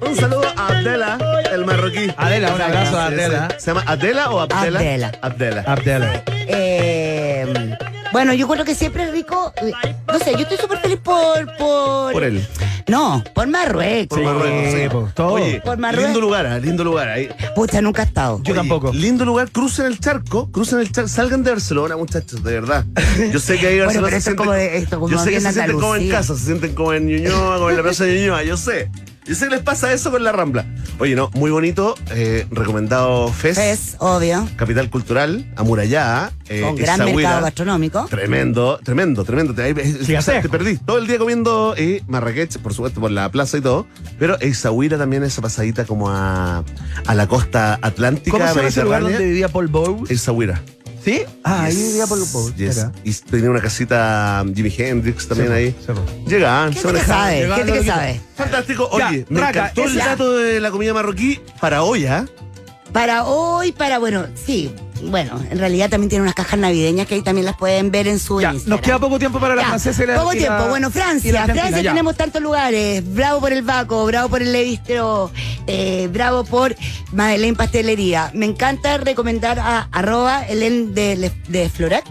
Un saludo a Abdela, el marroquí. Adela, un abrazo a. Adela. ¿Se llama Adela o Abdela? Abdela. Abdela. Abdela. Eh, bueno, yo creo que siempre es rico. eh, No sé, yo estoy súper feliz por, por. Por él. No, por Marruecos. Por Marruecos, sí. pues, todo. Oye, Por Marruecos. lindo lugar, ah, lindo lugar. Ahí. Pucha, nunca he estado. Yo Oye, tampoco. Lindo lugar, crucen el charco, crucen el charco, salgan de Barcelona, muchachos, de verdad. Yo sé que ahí Bueno, Barcelona pero se esto como de- esto como Yo sé que se sienten como en casa, se sienten como en Ñuñoa, como en la plaza de Ñuñoa, yo sé. Yo sé que les pasa eso con la Rambla. Oye, no, muy bonito, eh, recomendado FES, Es obvio. capital cultural, amurallada. eh, Con gran mercado gastronómico. Tremendo, tremendo, tremendo. Te, te perdí todo el día comiendo eh, Marrakech, por supuesto, por la plaza y todo. Pero Essaouira también esa pasadita como a, a la costa atlántica, ¿Cómo se llama ese lugar donde vivía Paul Bowles? Essaouira. ¿Sí? Ah, ahí Yes, vivía Paul Bowles. yes. Era. Y tenía una casita um, Jimi Hendrix también ahí. Llegaban, se Gente que manejaban. sabe, gente que sabe. Fantástico. Ya, Oye, me Raca, encantó el dato de la comida marroquí para hoy, ¿ah? Para hoy, para, bueno, sí. Bueno, en realidad también tiene unas cajas navideñas que ahí también las pueden ver en su Ya, Instagram. nos queda poco tiempo para la Ya, francesa y la Poco y la- tiempo. Bueno, y la Francia. Francia ya. tenemos tantos lugares. Bravo por el Baco, bravo por el Levistro, eh, bravo por Madeleine Pastelería. Me encanta recomendar a arroba Elen de, de Florac,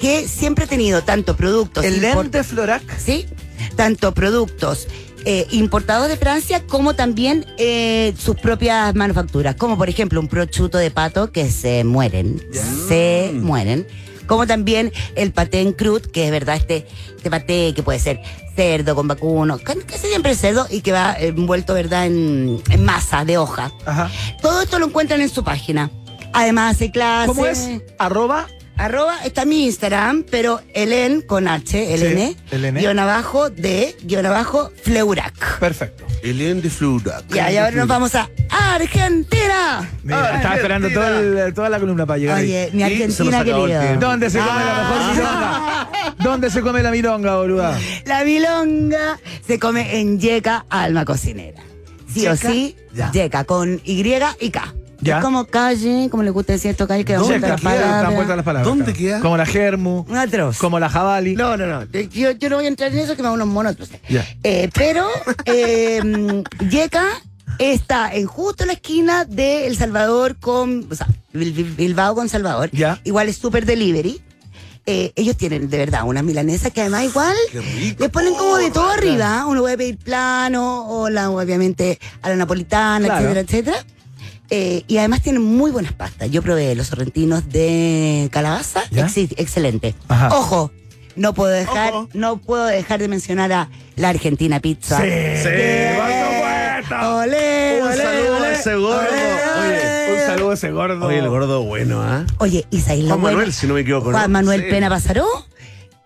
que siempre ha tenido tanto productos. El import- lente Florac. ¿sí? Tanto productos eh, importados de Francia como también eh, sus propias manufacturas, como por ejemplo un prosciutto de pato que se mueren, se mueren, como también el paté en crud, que es verdad este, este paté que puede ser cerdo con vacuno, casi casi siempre cerdo y que va envuelto, ¿verdad?, en, en masa de hoja. Ajá. Todo esto lo encuentran en su página. Además hace clases. ¿Cómo es? Arroba. Arroba está mi Instagram, pero Elen con H, Elene, Elene. guion abajo de, guion abajo, Fleurac. Perfecto. Elien de Fluda. Ya, y ahora nos vamos a Argentina. Mira, estaba esperando todo el- toda la columna para llegar. ahí. Oye, mi Argentina querido. ¿Dónde se come la mejor Ah. milonga? ¿Dónde se come la milonga, boluda? La milonga se come en Yeca Alma Cocinera. Sí o sí, Ya. Yeca con Y y K. Ya. Es como calle, como le gusta decir esto, calle que da vuelta las palabras. ¿Dónde queda? Como la germu, Un atroz. como la jabali. No, no, no. Yo, yo no voy a entrar en eso que me van unos monos. Ya. Eh, pero eh, Yeca está en justo la esquina de El Salvador con. O sea, Bil- Bil- Bilbao con Salvador. Ya. Igual es super delivery. Eh, ellos tienen de verdad unas milanesas que además igual Qué rico. le ponen como de todo arriba. Uno puede pedir plano, o la, obviamente a la napolitana, Claro. etcétera, etcétera. Eh, y además tienen muy buenas pastas. Yo probé los sorrentinos de calabaza. Excelente. Ajá. Ojo, no puedo dejar, Ojo. no puedo dejar de mencionar a la Argentina Pizza. Sí. Por supuesto. Olé, Un olé, saludo a olé. ese gordo. Olé, Oye, Un saludo a ese gordo. Oye, el gordo bueno, ¿ah? Oye, Isaí Juan Manuel, si no me equivoco, ¿no? Juan Manuel Sí. Pena Pasaró,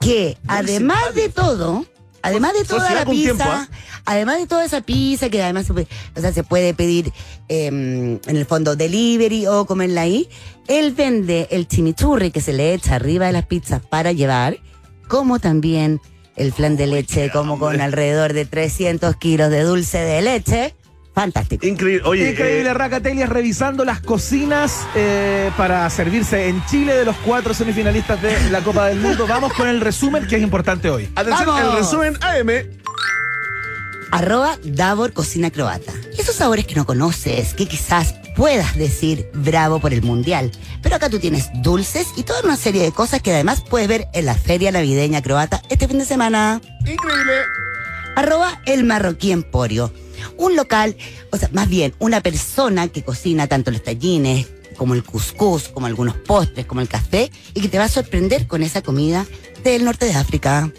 que además de todo, además de Fue toda la pizza, tiempo, ¿ah? además de toda esa pizza que además se puede, o sea, se puede pedir eh, en el fondo delivery o comerla ahí, él vende el chimichurri que se le echa arriba de las pizzas para llevar, como también el flan de leche, como con alrededor de 300 kilos de dulce de leche. Fantástico. Increíble. Oye, Increíble, eh, Racatelias revisando las cocinas eh, para servirse en Chile de los cuatro semifinalistas de la Copa del Mundo. Vamos con el resumen que es importante hoy. atención, ¡Vamos! el resumen AM. Arroba Davor Cocina Croata. Esos sabores que no conoces, que quizás puedas decir bravo por el mundial. Pero acá tú tienes dulces y toda una serie de cosas que además puedes ver en la Feria Navideña Croata este fin de semana. Increíble. Arroba El Marroquí Emporio. Un local, o sea, más bien una persona que cocina tanto los tallines como el cuscús, como algunos postres, como el café, y que te va a sorprender con esa comida del norte de África.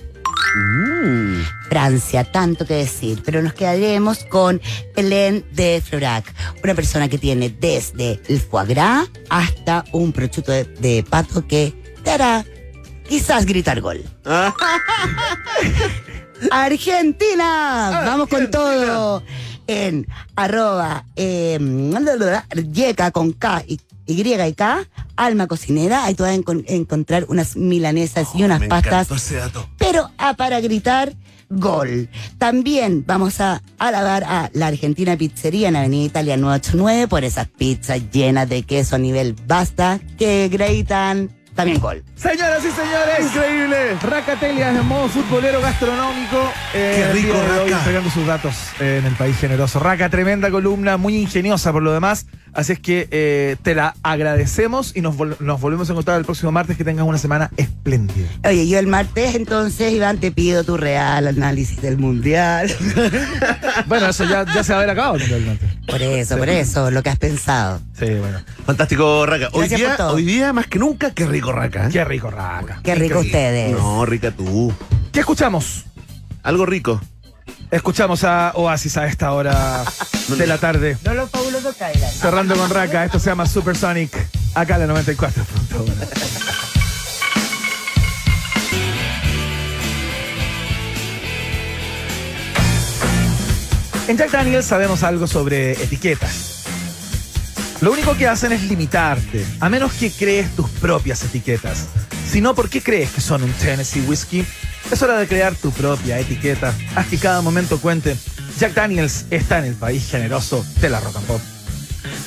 Francia, tanto que decir, pero nos quedaremos con Hélène de Florac, una persona que tiene desde el foie gras hasta un prosciutto de, de pato que te hará quizás gritar gol. Ah, Argentina, vamos con todo en arroba eh, yeca con K y Y y K, Alma Cocinera, ahí tú vas a encon- encontrar unas milanesas y unas me pastas encantó ese dato. pero a para gritar gol. También vamos a alabar a la Argentina Pizzería en Avenida Italia 989 por esas pizzas llenas de queso a nivel basta que gritan también gol. Señoras y señores, Increíble. Racatelias en modo futbolero gastronómico. eh, Qué rico, Raca. entregando sus datos eh, en el país generoso. Raca, tremenda columna, muy ingeniosa por lo demás. Así es que eh, te la agradecemos y nos, vol- nos volvemos a encontrar el próximo martes. Que tengas una semana espléndida. Oye, yo el martes entonces, Iván, te pido tu real análisis del mundial. Bueno, eso ya, ya se va a haber acabado por eso, por eso, lo que has pensado. Sí, bueno. Fantástico, Raca. Hoy Gracias día, por todo. hoy día, más que nunca, qué rico, Raca. ¿eh? Qué rico, Raca. Qué rico ustedes. No, rica tú. ¿Qué escuchamos? Algo rico. Escuchamos a Oasis a esta hora de la tarde. No los fabulosos Cadillac. Cerrando con Raca, esto se llama Supersonic. Acá en la 94. En Jack Daniels sabemos algo sobre etiquetas. Lo único que hacen es limitarte, a menos que crees tus propias etiquetas. Si no, ¿por qué crees que son un Tennessee Whiskey? Es hora de crear tu propia etiqueta. Haz que cada momento cuente. Jack Daniels está en el país generoso de la rock and pop.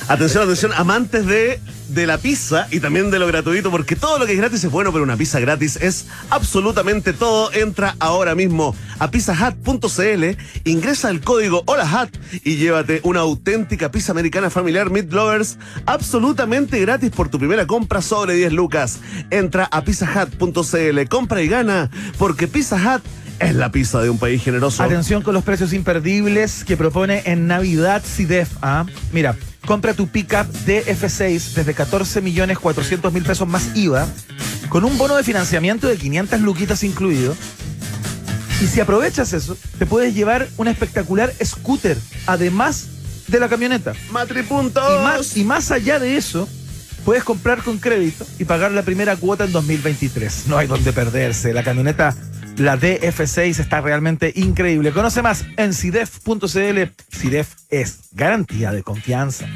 Atención, atención, amantes de, de la pizza y también de lo gratuito, porque todo lo que es gratis es bueno, pero una pizza gratis es absolutamente todo. Entra ahora mismo a pizzahat.cl, ingresa el código HOLAHAT y llévate una auténtica pizza americana familiar Meat Lovers absolutamente gratis por tu primera compra sobre 10 lucas. Entra a pizzahat.cl, compra y gana, porque Pizza Hut es la pizza de un país generoso. Atención con los precios imperdibles que propone en Navidad CIDEF. ¿ah? Mira, compra tu pickup DF6 desde 14 millones 400 mil pesos más IVA con un bono de financiamiento de 500 luquitas incluido. Y si aprovechas eso, te puedes llevar un espectacular scooter, además de la camioneta. Matripuntos. Y más, y más allá de eso, puedes comprar con crédito y pagar la primera cuota en 2023. No hay donde perderse. La camioneta, la DF6, está realmente increíble. Conoce más en CIDEF.cl. CIDEF es garantía de confianza.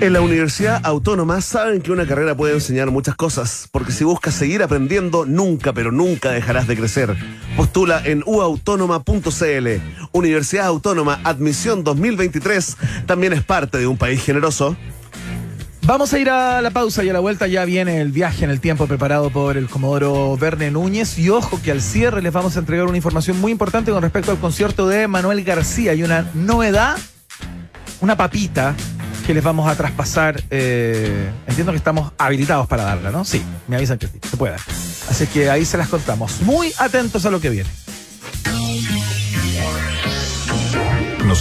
En la Universidad Autónoma saben que una carrera puede enseñar muchas cosas, porque si buscas seguir aprendiendo, nunca, pero nunca dejarás de crecer. Postula en uautónoma.cl. Universidad Autónoma Admisión 2023 también es parte de un país generoso. Vamos a ir a la pausa y a la vuelta ya viene el viaje en el tiempo preparado por el Comodoro Verne Núñez. Y ojo que al cierre les vamos a entregar una información muy importante con respecto al concierto de Manuel García y una novedad, una papita que les vamos a traspasar. eh, entiendo que estamos habilitados para darla, ¿no? Sí, me avisan que sí, se puede. Así que ahí se las contamos. Muy atentos a lo que viene.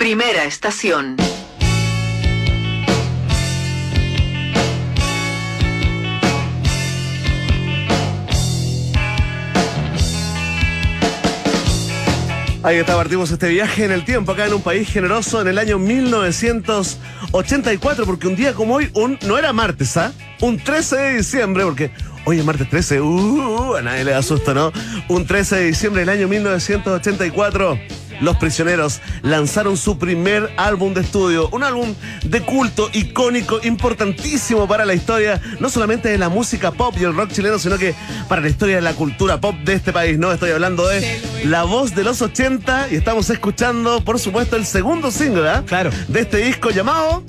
Primera estación. Ahí está, partimos este viaje en el tiempo acá en un país generoso en el año 1984, porque un día como hoy, un, no era martes, ¿ah? Un 13 de diciembre, porque hoy es martes 13, uh, a nadie le da susto, ¿no? Un 13 de diciembre del año 1984. Los Prisioneros lanzaron su primer álbum de estudio, un álbum de culto, icónico, importantísimo para la historia, no solamente de la música pop y el rock chileno, sino que para la historia de la cultura pop de este país, ¿no? Estoy hablando de La Voz de los 80 y estamos escuchando, por supuesto, el segundo single, ¿ah? Claro. De este disco llamado,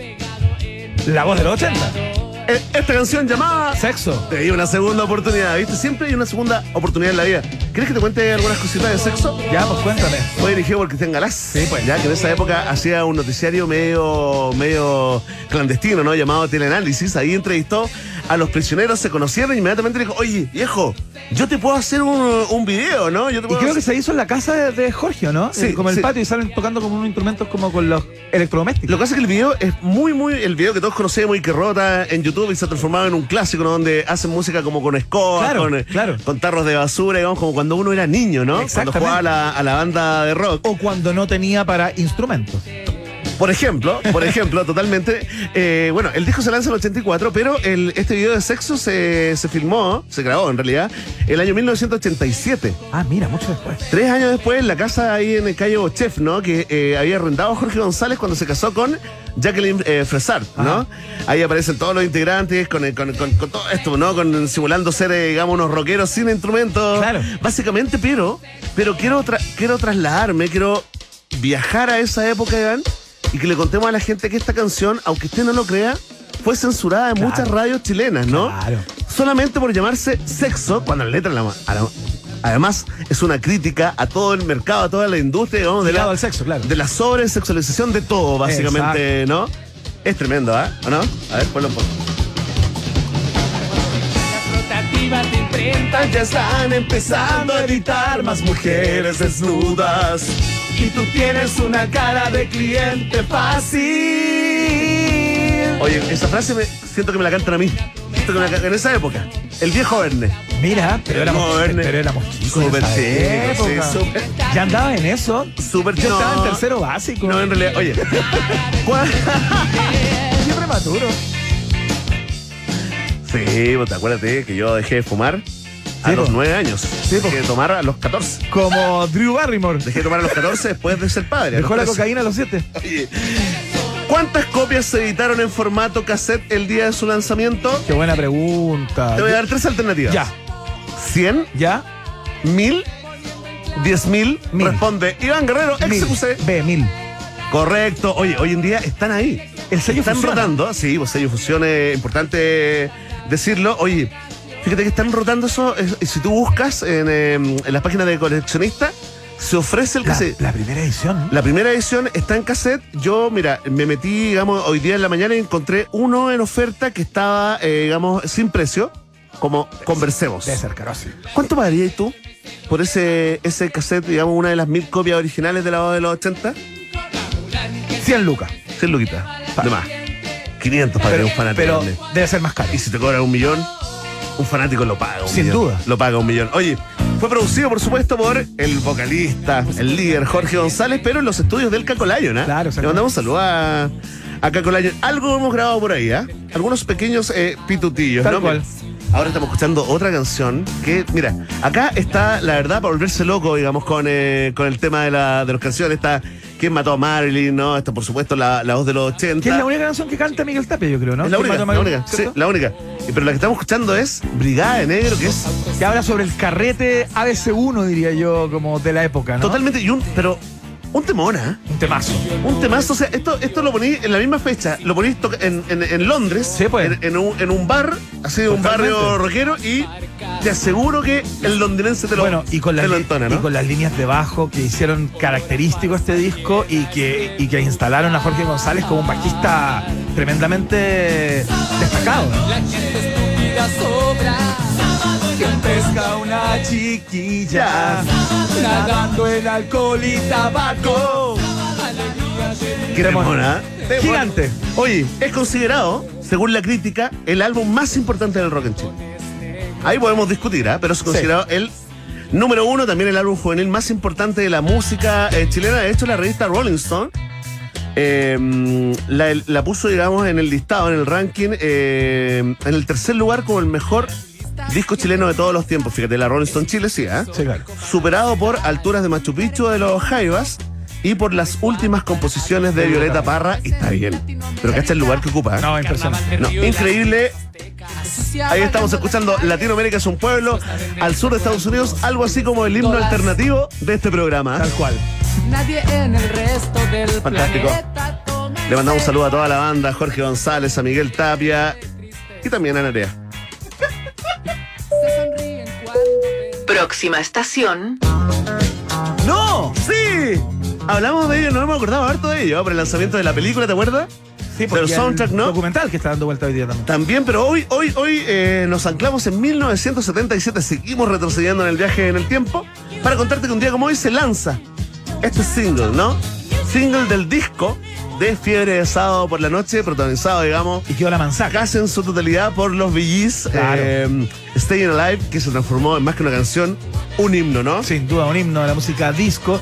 La voz de los 80. Eh, esta canción llamada... Sexo. Te di una segunda oportunidad, ¿viste? Siempre hay una segunda oportunidad en la vida. ¿Quieres que te cuente algunas cositas de sexo? Ya, pues cuéntame. Fue dirigido por Cristian Galás. Sí, pues. Ya que en esa época hacía un noticiario medio, medio clandestino, ¿no? Llamado Teleanálisis. Ahí entrevistó a los prisioneros, se conocieron y inmediatamente dijo, oye, viejo, yo te puedo hacer un, un video, ¿no? Yo te Y creo que se hizo en la casa de, de Jorge, ¿no? Sí, Eh, como el sí. patio y salen tocando como unos instrumentos como con los electrodomésticos. Lo que pasa es que el video es muy, muy. El video que todos conocemos y que rota en YouTube y se ha transformado en un clásico, ¿no? Donde hacen música como con escobas, Claro, con, claro. con tarros de basura, digamos, como cuando uno era niño, ¿no? Cuando jugaba a la, a la banda de rock. O cuando no tenía para instrumentos. Por ejemplo, por ejemplo, totalmente. eh, bueno, el disco se lanza en el 84, pero el, este video de sexo se, se filmó, se grabó en realidad, el año 1987. Ah, mira, mucho después. Tres años después, en la casa ahí en el calle Bochef, ¿no? Que eh, había arrendado Jorge González cuando se casó con Jacqueline eh, Fresart, ¿no? Ajá. Ahí aparecen todos los integrantes con, el- con- con- con todo esto, ¿no? Con, simulando ser, eh, digamos, unos rockeros sin instrumentos. Claro. Básicamente, pero, pero quiero, tra- quiero trasladarme, quiero viajar a esa época, Iván, y que le contemos a la gente que esta canción, aunque usted no lo crea, fue censurada en Claro. muchas radios chilenas, ¿no? Claro. solamente por llamarse sexo, cuando la letra, la, la- además, es una crítica a todo el mercado, a toda la industria, digamos, de la, al sexo, claro. de la sobresexualización de todo, básicamente, ¿no? Es tremendo, ¿ah? ¿O no? A ver, ponlo un poco. Ya están empezando a editar más mujeres desnudas. Y tú tienes una cara de cliente fácil. Oye, esa frase me, siento que me la cantan a mí. Siento que me la can- en esa época. El viejo Verne. Mira, pero éramos, Verne. pero éramos chicos. Súper chico, sí. Ya andaba en eso. Súper Yo no. estaba en tercero básico. No, en realidad, oye. ¿cuál- Qué prematuro. Sí, pues, te acuérdate que yo dejé de fumar a Sí, los po. 9 años. po. Dejé de tomar a los 14. Como Drew Barrymore. Dejé de tomar a los 14 después de ser padre. Dejó la 13. cocaína a los 7. Oye, ¿Cuántas copias se editaron en formato cassette el día de su lanzamiento? Qué buena pregunta. Te voy a dar tres alternativas. Ya, 100, ya. 1000, 10.000. Mil. Responde Iván Guerrero, ex Mil. CQC. B, mil. Correcto. Oye, hoy en día están ahí. El sello están funciona. rotando. Sí, pues sello fusión es importante decirlo. Oye, fíjate que están rotando eso. eh, Si tú buscas en, eh, en las páginas de coleccionista, se ofrece el cassette. la primera edición. La primera edición está en cassette. Yo, mira, me metí, digamos, hoy día en la mañana y encontré uno en oferta que estaba, eh, digamos, sin precio, como conversemos. Debe ser caro, sí. ¿Cuánto pagarías tú por ese, ese cassette, digamos, una de las mil copias originales de la voz de los 80? 100 lucas. 100 luquitas. De más. 500 para Pero, un fanático. pero debe ser más caro. Y si te cobran un millón, un fanático lo paga. un Sin millón. duda. Lo paga un millón. Oye, fue producido, por supuesto, por el vocalista, el líder Jorge González, pero en los estudios del Caco Lion, ¿ah? Claro, Le mandamos un saludo a, a Caco Lion. Algo hemos grabado por ahí, ¿ah? Algunos pequeños eh, pitutillos, Tal ¿no? cual. Ahora estamos escuchando otra canción que, mira, acá está, la verdad, para volverse loco, digamos, con, eh, con el tema de, la, de las canciones. Está ¿Quién mató a Marilyn? ¿No? Está, por supuesto, la, la voz de los 80. Que es la única canción que canta Miguel Tapia, yo creo, ¿no? Es la ¿Quién única, la única, sí, la única. Pero la que estamos escuchando es Brigada de Negro, que es Que habla sobre el carrete ABC1, diría yo, como de la época, ¿no? totalmente, y un, pero un temón, ¿ah? Un temazo. Un temazo, o sea, esto, esto lo poní en la misma fecha, lo poní en, en, en Londres, Sí, pues. en, en un, en un bar, así de un barrio rockero, y te aseguro que el londinense te lo, Bueno, y con, te las, lo y con las líneas de bajo que hicieron característico este disco y que, y que instalaron a Jorge González como un bajista tremendamente destacado. Pesca una chiquilla nadando en alcohol y tabaco. ¿eh? Gigante. Oye, es considerado, según la crítica, el álbum más importante del rock en Chile. Ahí podemos discutir, ¿ah? pero es considerado el número uno, también el álbum juvenil más importante de la música eh, chilena. De hecho, la revista Rolling Stone eh, la, la puso, digamos, en el listado, en el ranking, eh, en el tercer lugar como el mejor disco chileno de todos los tiempos. Fíjate, la Rolling Stone Chile sí, ¿ah? Sí, claro. Superado por Alturas de Machu Picchu de los Jaivas y por las últimas composiciones de Violeta Parra. Y está bien. Pero cacha el lugar que ocupa. ¿eh? No, impresionante. No, increíble. Ahí estamos escuchando Latinoamérica es un pueblo al sur de Estados Unidos, algo así como el himno alternativo de este programa. Tal cual. Nadie en el resto del Fantástico. Le mandamos un saludo a toda la banda, a Jorge González, a Miguel Tapia y también a Nerea. Próxima estación. ¡No! ¡Sí! Hablamos de ello, no hemos acordado harto de ello, por el lanzamiento de la película, ¿te acuerdas? Sí, Pero porque soundtrack, el ¿no? documental que está dando vuelta hoy día también. También, pero hoy, hoy, hoy eh, nos anclamos en 1977, seguimos retrocediendo en el viaje en el tiempo, para contarte que un día como hoy se lanza este single, ¿no? Single del disco de Fiebre de Sábado por la Noche, protagonizado, digamos, Y quedó la manzaca. casi en su totalidad por los VGs, Claro. eh, Staying Alive, que se transformó en más que una canción, un himno, ¿no? Sin duda, un himno de la música disco.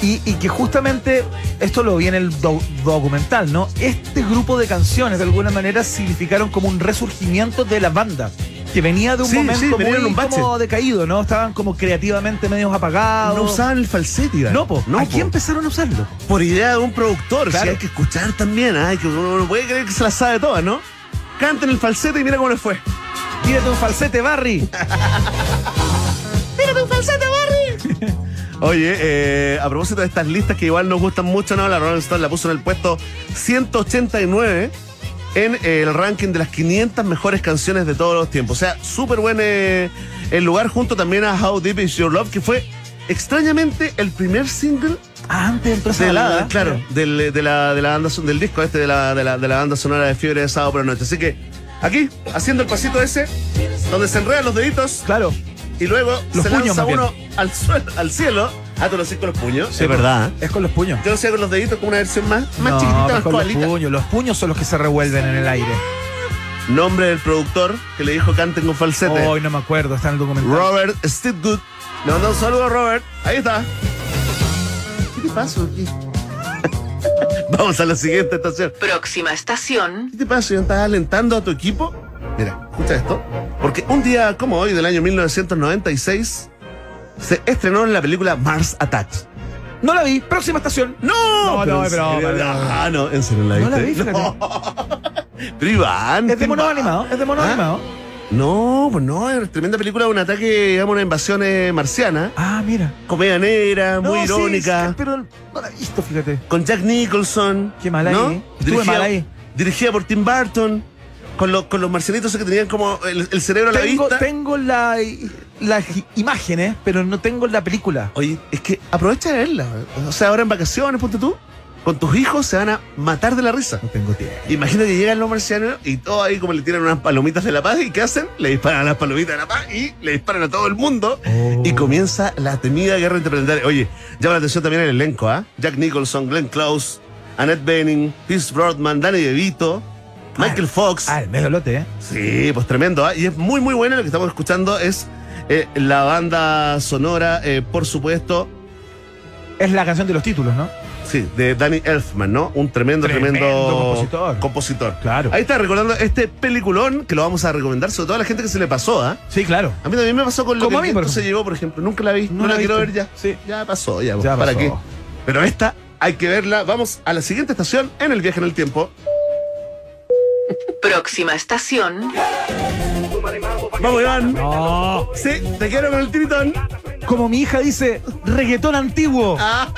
Y, y que justamente esto lo vi en el do- documental, ¿no? Este grupo de canciones de alguna manera significaron como un resurgimiento de la banda. Que venía de un Sí, sí, momento en muy un como decaído, ¿no? Estaban como creativamente medios apagados. No usaban el falsete, Iván. No, po. No, Aquí po. empezaron a usarlo. por idea de un productor. Claro. Sí, hay que escuchar también. ¿ah? Hay que, uno no puede creer que se la sabe todas, ¿no? Canten el falsete y mira cómo les fue. Tírate un falsete, Barry. ¡Mírate un falsete, Barry! Oye, eh, a propósito de estas listas que igual nos gustan mucho, ¿no? La Rolling Stone la puso en el puesto 189 en el ranking de las 500 mejores canciones de todos los tiempos. O sea, súper buen eh, el lugar junto también a How Deep Is Your Love, que fue extrañamente el primer single antes esa del, balada. claro, del, de la, de la banda del disco este de la, de, la, de la banda sonora de Fiebre de Sábado por la Noche. Así que aquí, haciendo el pasito ese, donde se enredan los deditos Claro. y luego Los se puños, lanza uno al suelo, al cielo. Ah, tú lo haces con los puños. Sí, es verdad. ¿eh? Es con los puños. Yo lo hacía con los deditos como una versión más, más no, chiquitita, más con los puños. Los puños son los que se revuelven en el aire. Nombre del productor que le dijo canten con falsete. Hoy no me acuerdo, está en el documental. Robert Stidgood. Le mandamos un saludo a Robert. Ahí está. ¿Qué te pasa aquí? Vamos a la siguiente estación. Próxima estación. ¿Qué te pasa? ¿Estás alentando a tu equipo? Mira, escucha esto. Porque Porque un día como hoy, del año 1996, se estrenó la película Mars Attacks. No la vi. Próxima estación. No, No, no, en pero- pero- Ah, no, en serio la No la viste. vi, No. Pero Iván. Es de mono animado. Es de mono ¿Ah? animado. No, pues no, es tremenda película, un ataque, digamos, una invasión eh, marciana. Ah, mira. Comedia negra, muy No, irónica. sí, pero no la he visto, fíjate. Con Jack Nicholson. Qué mal ahí, ¿no? ¿eh? Estuve mal ahí. dirigida por Tim Burton. Con, los con los marcianitos que tenían como el, el cerebro a la vista. tengo la, las imágenes, pero no tengo la película. Oye, es que aprovecha de verla. O sea, ahora en vacaciones, ponte tú. Con tus hijos se van a matar de la risa. No tengo tiempo. Imagina que llegan los marcianos y todos ahí como le tiran unas palomitas de la paz y ¿qué hacen? Le disparan a las palomitas de la paz y le disparan a todo el mundo Oh. y comienza la temida guerra interplanetaria. Oye, llama la atención también el elenco, ¿ah? Jack Nicholson, Glenn Close, Annette Bening, Pierce Broadman, Danny DeVito, Michael Fox. Ah, el medio lote, ¿eh? Sí, pues tremendo, ¿ah? Y es muy muy bueno lo que estamos escuchando es eh, la banda sonora, eh, por supuesto, Es la canción de los títulos, ¿no? Sí, de Danny Elfman, ¿no? Un tremendo, tremendo, Tremendo compositor. compositor. Claro. Ahí está recordando este peliculón que lo vamos a recomendar, sobre todo a la gente que se le pasó, ¿ah? Sí, claro. A mí también me pasó con lo Como que a mí, por se ejemplo. llevó, por ejemplo. Nunca la vi, no, No la, la quiero ver ya. Sí. Ya pasó, ya. Ya ¿Para pasó. qué? Pero esta hay que verla. Vamos a la siguiente estación en el viaje en el tiempo. Próxima estación. Vamos, Iván. No. Sí, te quiero con el tiritón. Como mi hija dice, reggaetón antiguo. Ah,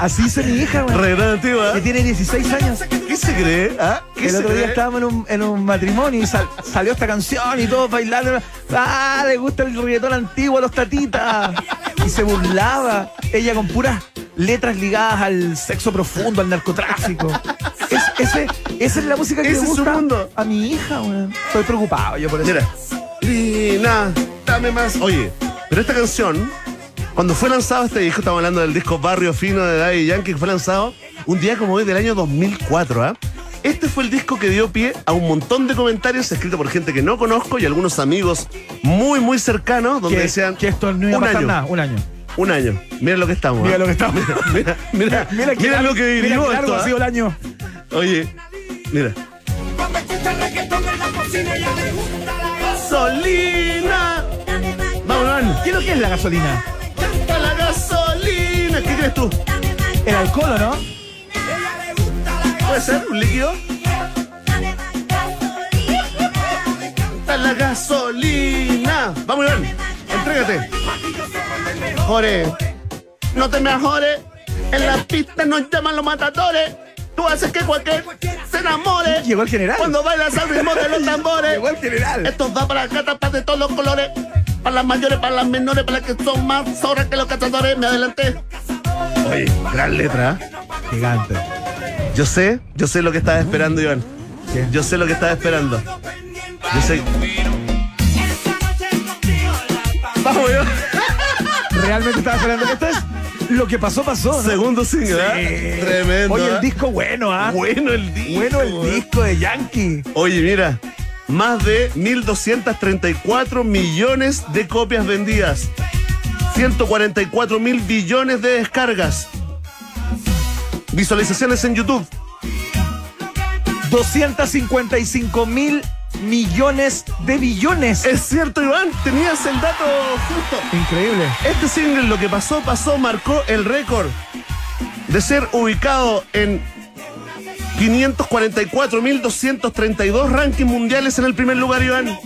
Así dice mi hija, güey. reggaetón antigua. Que tiene 16 años. ¿Qué se cree? ¿Ah? ¿Qué El se otro día estábamos en un, en un matrimonio y sal- salió esta canción y todos bailando. ¡Ah! Le gusta el reggaetón antiguo a los tatitas. Y se burlaba. Ella con puras letras ligadas al sexo profundo, al narcotráfico. Es- ese- esa es la música que le su gusta mundo. a mi hija, güey. Estoy preocupado yo por eso. Mira. Lina, dame más. Oye, pero esta canción, cuando fue lanzado este disco, estamos hablando del disco Barrio Fino de Daddy Yankee, que fue lanzado un día como hoy del año 2004, ¿ah? Este fue el disco que dio pie a un montón de comentarios escritos por gente que no conozco y algunos amigos muy, muy cercanos, donde que, decían que esto no iba a pasar año. nada, un año. Un año. Mira lo que estamos. Mira ¿ah? lo que estamos. Mira, mira, mira, mira, lo que mira vivimos qué largo esto, ha ¿ah? sido el año. Oye, mira. Gasolina. Vamos, Iván. ¿Qué es lo que es la gasolina? Canta la gasolina. ¿Qué crees tú? El alcohol, ¿o no? ¿Puede ser un líquido? Canta la gasolina. Vamos, Iván. Entrégate. Jore, no te mejores. En la pista nos llaman los matadores. Tú haces que cualquier se enamore. Llegó el general. Cuando bailas al ritmo de los tambores. Llegó el general. Esto va para gatas para de todos los colores. Para las mayores, para las menores, para las que son más sobras que los cazadores. Me adelanté. Oye, gran letra. ¿eh? Gigante. Yo sé, yo sé lo que estás esperando, Iván. ¿Qué? Yo sé lo que estás esperando. Yo sé. Realmente estaba esperando. Esto es lo que pasó, pasó. ¿no? Segundo single, ¿eh? Tremendo. Oye, el ¿eh? disco bueno, ¿ah? Bueno el disco. Bueno el ¿eh? disco de Yankee. Oye, mira, más de 1.234 millones de copias vendidas. 144 mil billones de descargas. Visualizaciones en YouTube. 255 mil millones de billones. Es cierto, Iván, tenías el dato justo. Increíble. Este single, lo que pasó, pasó, marcó el récord de ser ubicado en 544.232 rankings mundiales en el primer lugar, Iván.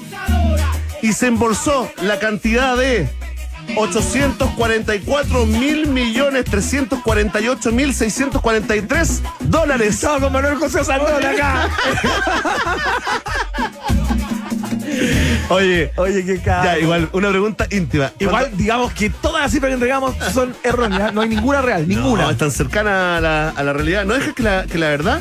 Y se embolsó la cantidad de 844 mil millones 348 mil 643 dólares. Estaba con Manuel José Sandón acá. Oye, Oye, qué cara. ya, igual, una pregunta íntima. Igual, digamos que todas las cifras que entregamos son erróneas. No hay ninguna real, ninguna. No, es tan cercana a la, a la realidad. No dejes que la, que la verdad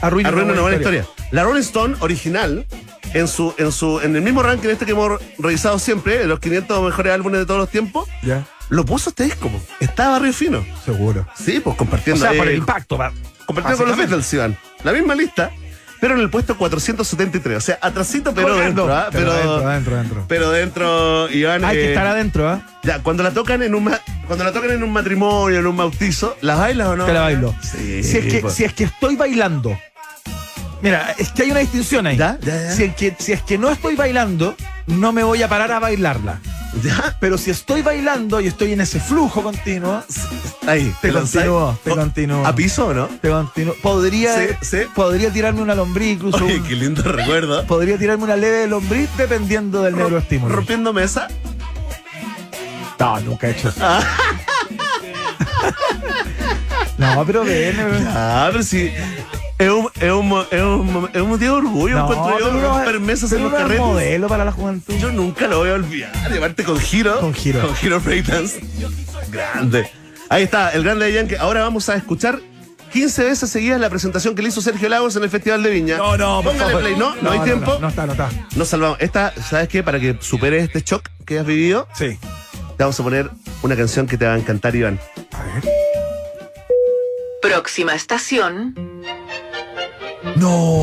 arruine una buena historia. La Rolling Stone original, en su, en su, en el mismo ranking este que hemos revisado siempre, de los 500 mejores álbumes de todos los tiempos, Ya, lo puso este disco. po. Está Barrio Fino. seguro. Sí, pues O compartiendo. sea, ahí- por el impacto. compartiendo con los. Beatles, Iván. La misma lista, pero en el puesto 473. O sea, atrasito, pero Colgando. dentro, ¿ah? Pero Pero, dentro, dentro, dentro. pero dentro, Iván. Hay que eh, estar adentro, ¿ah? Ya, cuando la tocan en un cuando la tocan en un matrimonio, en un bautizo, ¿las bailas o no? Te la bailo. Sí. si, es que, pues. si es que estoy bailando. Mira, es que hay una distinción ahí. Ya, ya, ya. Si, es que, si es que no estoy bailando, no me voy a parar a bailarla. ¿Ya? Pero si estoy bailando y estoy en ese flujo continuo, Ahí. te continúo, te Oh, continúo. ¿A piso o no? Te continúo. Podría, Sí, sí. podría tirarme una lombriz, incluso. Oye, un- qué lindo recuerdo. podría tirarme una leve lombriz dependiendo del neuroestímulo. Rompiendo mesa. No, nunca he hecho eso. no, pero ven. Ah, pero sí. Es un, es un, es un, de orgullo. No, encuentro yo, pero uno- romper mesas en los carretes. modelo para la juventud. Yo nunca lo voy a olvidar. Llevarte con giro. Con giro. Con giro breakdance. Grande. Ahí está, el grande de Yankee. Ahora vamos a escuchar 15 veces seguidas la presentación que le hizo Sergio Lagos en el Festival de Viña. No, no, por Póngale favor. play, ¿no? No, hay tiempo. No, no está, no está. Nos salvamos. Esta, ¿sabes qué? Para que superes este shock que has vivido, Sí. te vamos a poner una canción que te va a encantar, Iván. A ver. Próxima estación, No.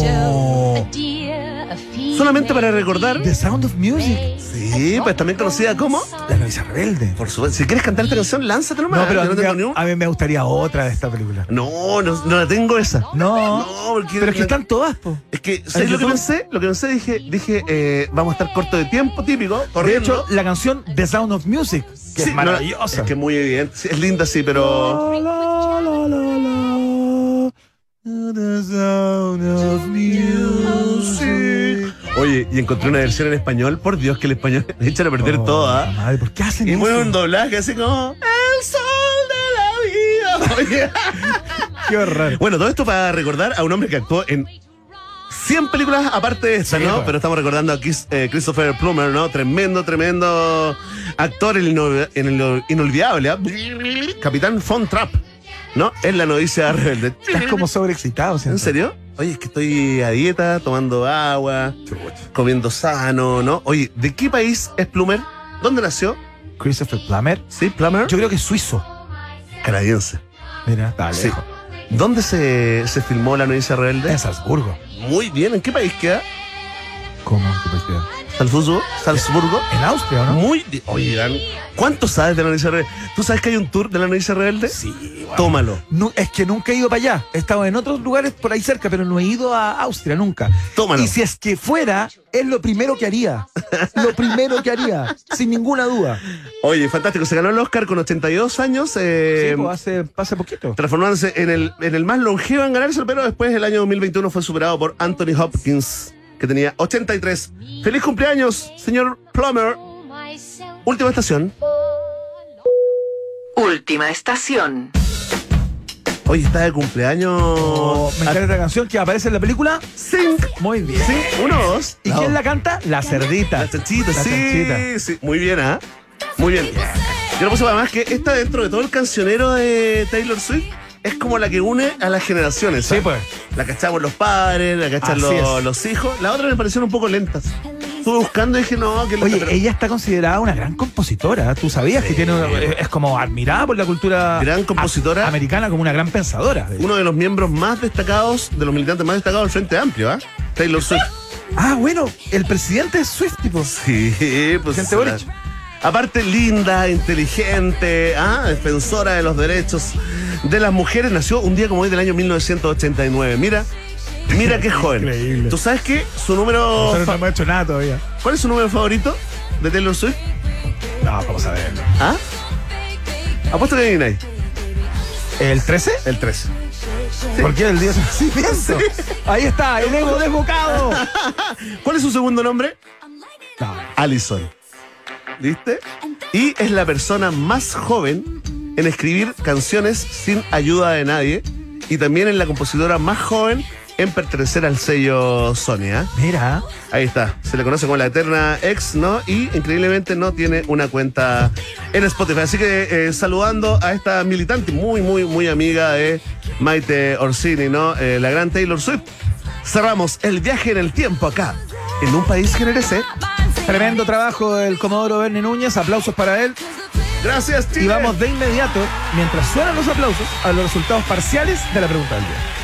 Solamente para recordar. The Sound of Music. Sí, pues también conocida como. La novicia rebelde. Por supuesto. Si quieres cantar esta canción, lánzate nomás. No, pero a Yo mí, no tengo un- a mí me gustaría otra de esta película. No, no, no la tengo esa. No. No, porque. Pero es que están todas, po. Es que, ¿sabes ¿En lo que pensé? Lo que pensé, dije, dije eh, vamos a estar corto de tiempo, típico, De corriendo. hecho, la canción The Sound of Music, que Sí, es no, maravillosa. es que muy evidente. Es linda, sí, pero. Oye, y encontré una versión en español. Por Dios, que el español le echan a perder Oh, todo, ¿ah? Madre, ¿por qué hacen Y eso? mueve un doblaje así como. El sol de la vida. Qué horror. Bueno, todo esto para recordar a un hombre que actuó en 100 películas aparte de esta, Sí, ¿no? pues. Pero estamos recordando a Chris- eh, Christopher Plummer, ¿no? Tremendo, tremendo actor, en el inolvidable, ¿ah? Capitán Von Trapp, ¿no? Es la novicia rebelde. Estás como sobreexcitado, ¿En siento. serio? Oye, es que estoy a dieta, tomando agua, comiendo sano, ¿no? Oye, ¿de qué país es Plummer? ¿Dónde nació? Christopher Plummer. ¿Sí, Plummer? Yo creo que es suizo. Canadiense. Mira, está Sí. lejos. ¿Dónde se, se filmó La novicia rebelde? En Salzburgo. Muy bien, ¿en qué país queda? ¿Cómo? ¿Qué país queda? Salzburgo. Salzburgo. En Austria, ¿o no? Muy. Oye, Iván, ¿cuánto sabes de la novicia rebelde? ¿Tú sabes que hay un tour de la novicia rebelde? Sí, bueno. Tómalo. Nu- es que nunca he ido para allá. He estado en otros lugares por ahí cerca, pero no he ido a Austria nunca. Tómalo. Y si es que fuera, es lo primero que haría. Lo primero que haría, sin ninguna duda. Oye, fantástico. Se ganó el Oscar con 82 años. eh, Sí, pues hace, hace poquito. transformándose en el, en el más longevo en ganarse, pero después el año 2021 fue superado por Anthony Hopkins, que tenía 83. ¡Feliz cumpleaños, señor Plummer! Última estación. última estación, Hoy está de cumpleaños. Oh, me encanta esta canción que aparece en la película. Sync. Muy bien. Sí, uno, dos. ¿Y quién la canta? La cerdita. La chanchita, La sí, chanchita. sí. Muy bien, ¿ah? Muy bien. Yo lo puse además que esta dentro de todo el cancionero de Taylor Swift es como la que une a las generaciones. Sí, pues. La cachamos los padres, la cachan los, los hijos. La otra me parecieron un poco lentas. Estuve buscando y dije, no, que lenta, Oye, pero ella está considerada una gran compositora. Tú sabías que tiene una- es como admirada por la cultura Gran compositora. a- americana como una gran pensadora. uno de los miembros más destacados, de los militantes más destacados del Frente Amplio, ¿ah? Taylor Swift. Ah, bueno, el presidente es Swift, tipo. Sí, pues. Gente. Aparte, linda, inteligente, ¿ah? defensora de los derechos de las mujeres, nació un día como hoy del año 1989. Mira, mira qué joven. Increíble. ¿Tú sabes qué? Su número. Nosotros no hemos hecho nada todavía. ¿Cuál es su número favorito de Taylor Swift? No, vamos a ver. ¿Ah? Apuesto que adivináis. ¿El 13? El 13. ¿Por qué el día de su nacimiento? Ahí está, el ego desbocado. ¿Cuál es su segundo nombre? No. Allison. ¿Viste? Y es la persona más joven en escribir canciones sin ayuda de nadie. Y también es la compositora más joven en pertenecer al sello Sony. ¿ah? Mira, Ahí está. Se le conoce como la eterna ex, ¿no? Y increíblemente no tiene una cuenta en Spotify. Así que eh, saludando a esta militante muy, muy, muy amiga de Maite Orsini, ¿no? Eh, la gran Taylor Swift. Cerramos el viaje en el tiempo acá, en un país que merece. Tremendo trabajo del Comodoro Bernie Núñez. Aplausos para él. Gracias, Chile. Y vamos de inmediato, mientras suenan los aplausos, a los resultados parciales de la pregunta del día.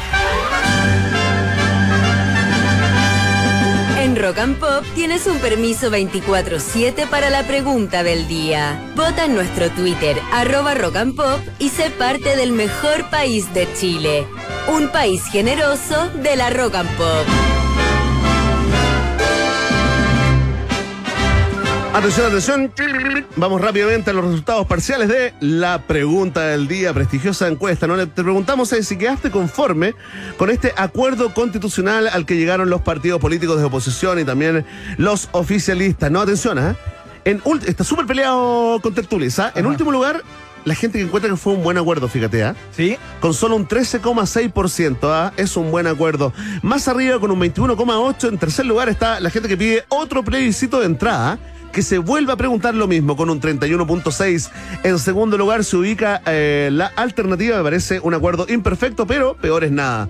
En Rock and Pop tienes un permiso 24-7 para la pregunta del día. Vota en nuestro Twitter, arroba Rock and Pop, y sé parte del mejor país de Chile. Un país generoso de la Rock and Pop. Atención, atención. Vamos rápidamente a los resultados parciales de la pregunta del día, prestigiosa encuesta. ¿no? Le- Te preguntamos eh, si quedaste conforme con este acuerdo constitucional al que llegaron los partidos políticos de oposición y también los oficialistas. No, atención, ¿ah? En está súper peleado con Tertulis. ¿ah? En último lugar, la gente que encuentra que fue un buen acuerdo, fíjate, ¿ah? ¿Sí? con solo un 13,6%. ¿ah? Es un buen acuerdo. Más arriba, con un 21,8%. En tercer lugar está la gente que pide otro plebiscito de entrada. Que se vuelva a preguntar lo mismo con un 31.6. En segundo lugar se ubica eh, la alternativa, me parece un acuerdo imperfecto, pero peor es nada.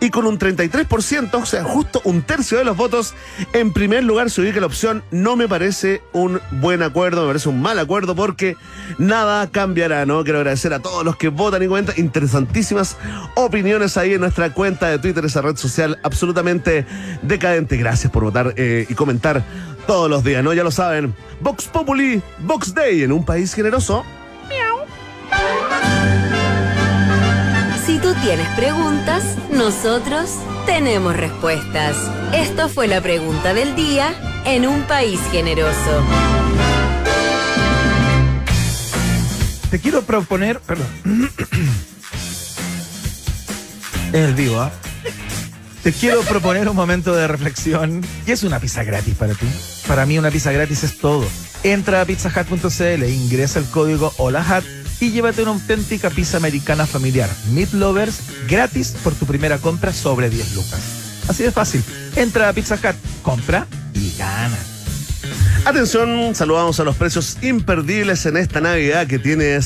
Y con un 33%, o sea, justo un tercio de los votos, en primer lugar se ubica la opción no me parece un buen acuerdo, me parece un mal acuerdo porque nada cambiará, ¿no? Quiero agradecer a todos los que votan y comentan. Interesantísimas opiniones ahí en nuestra cuenta de Twitter, esa red social absolutamente decadente. Gracias por votar eh, y comentar todos los días, ¿no? Ya lo saben. Vox Populi, Vox Day en un país generoso. Si tú tienes preguntas, nosotros tenemos respuestas. Esto fue la pregunta del día en un país generoso. Te quiero proponer. Perdón. Es el vivo, ¿ah? Te quiero proponer un momento de reflexión. ¿Qué es una pizza gratis para ti? Para mí, una pizza gratis es todo. Entra a pizzahut.cl, ingresa el código HOLAHAT y llévate una auténtica pizza americana familiar. Meat Lovers gratis por tu primera compra sobre 10 lucas. Así de fácil. Entra a Pizza Hut, compra y gana. Atención, saludamos a los precios imperdibles en esta Navidad que tiene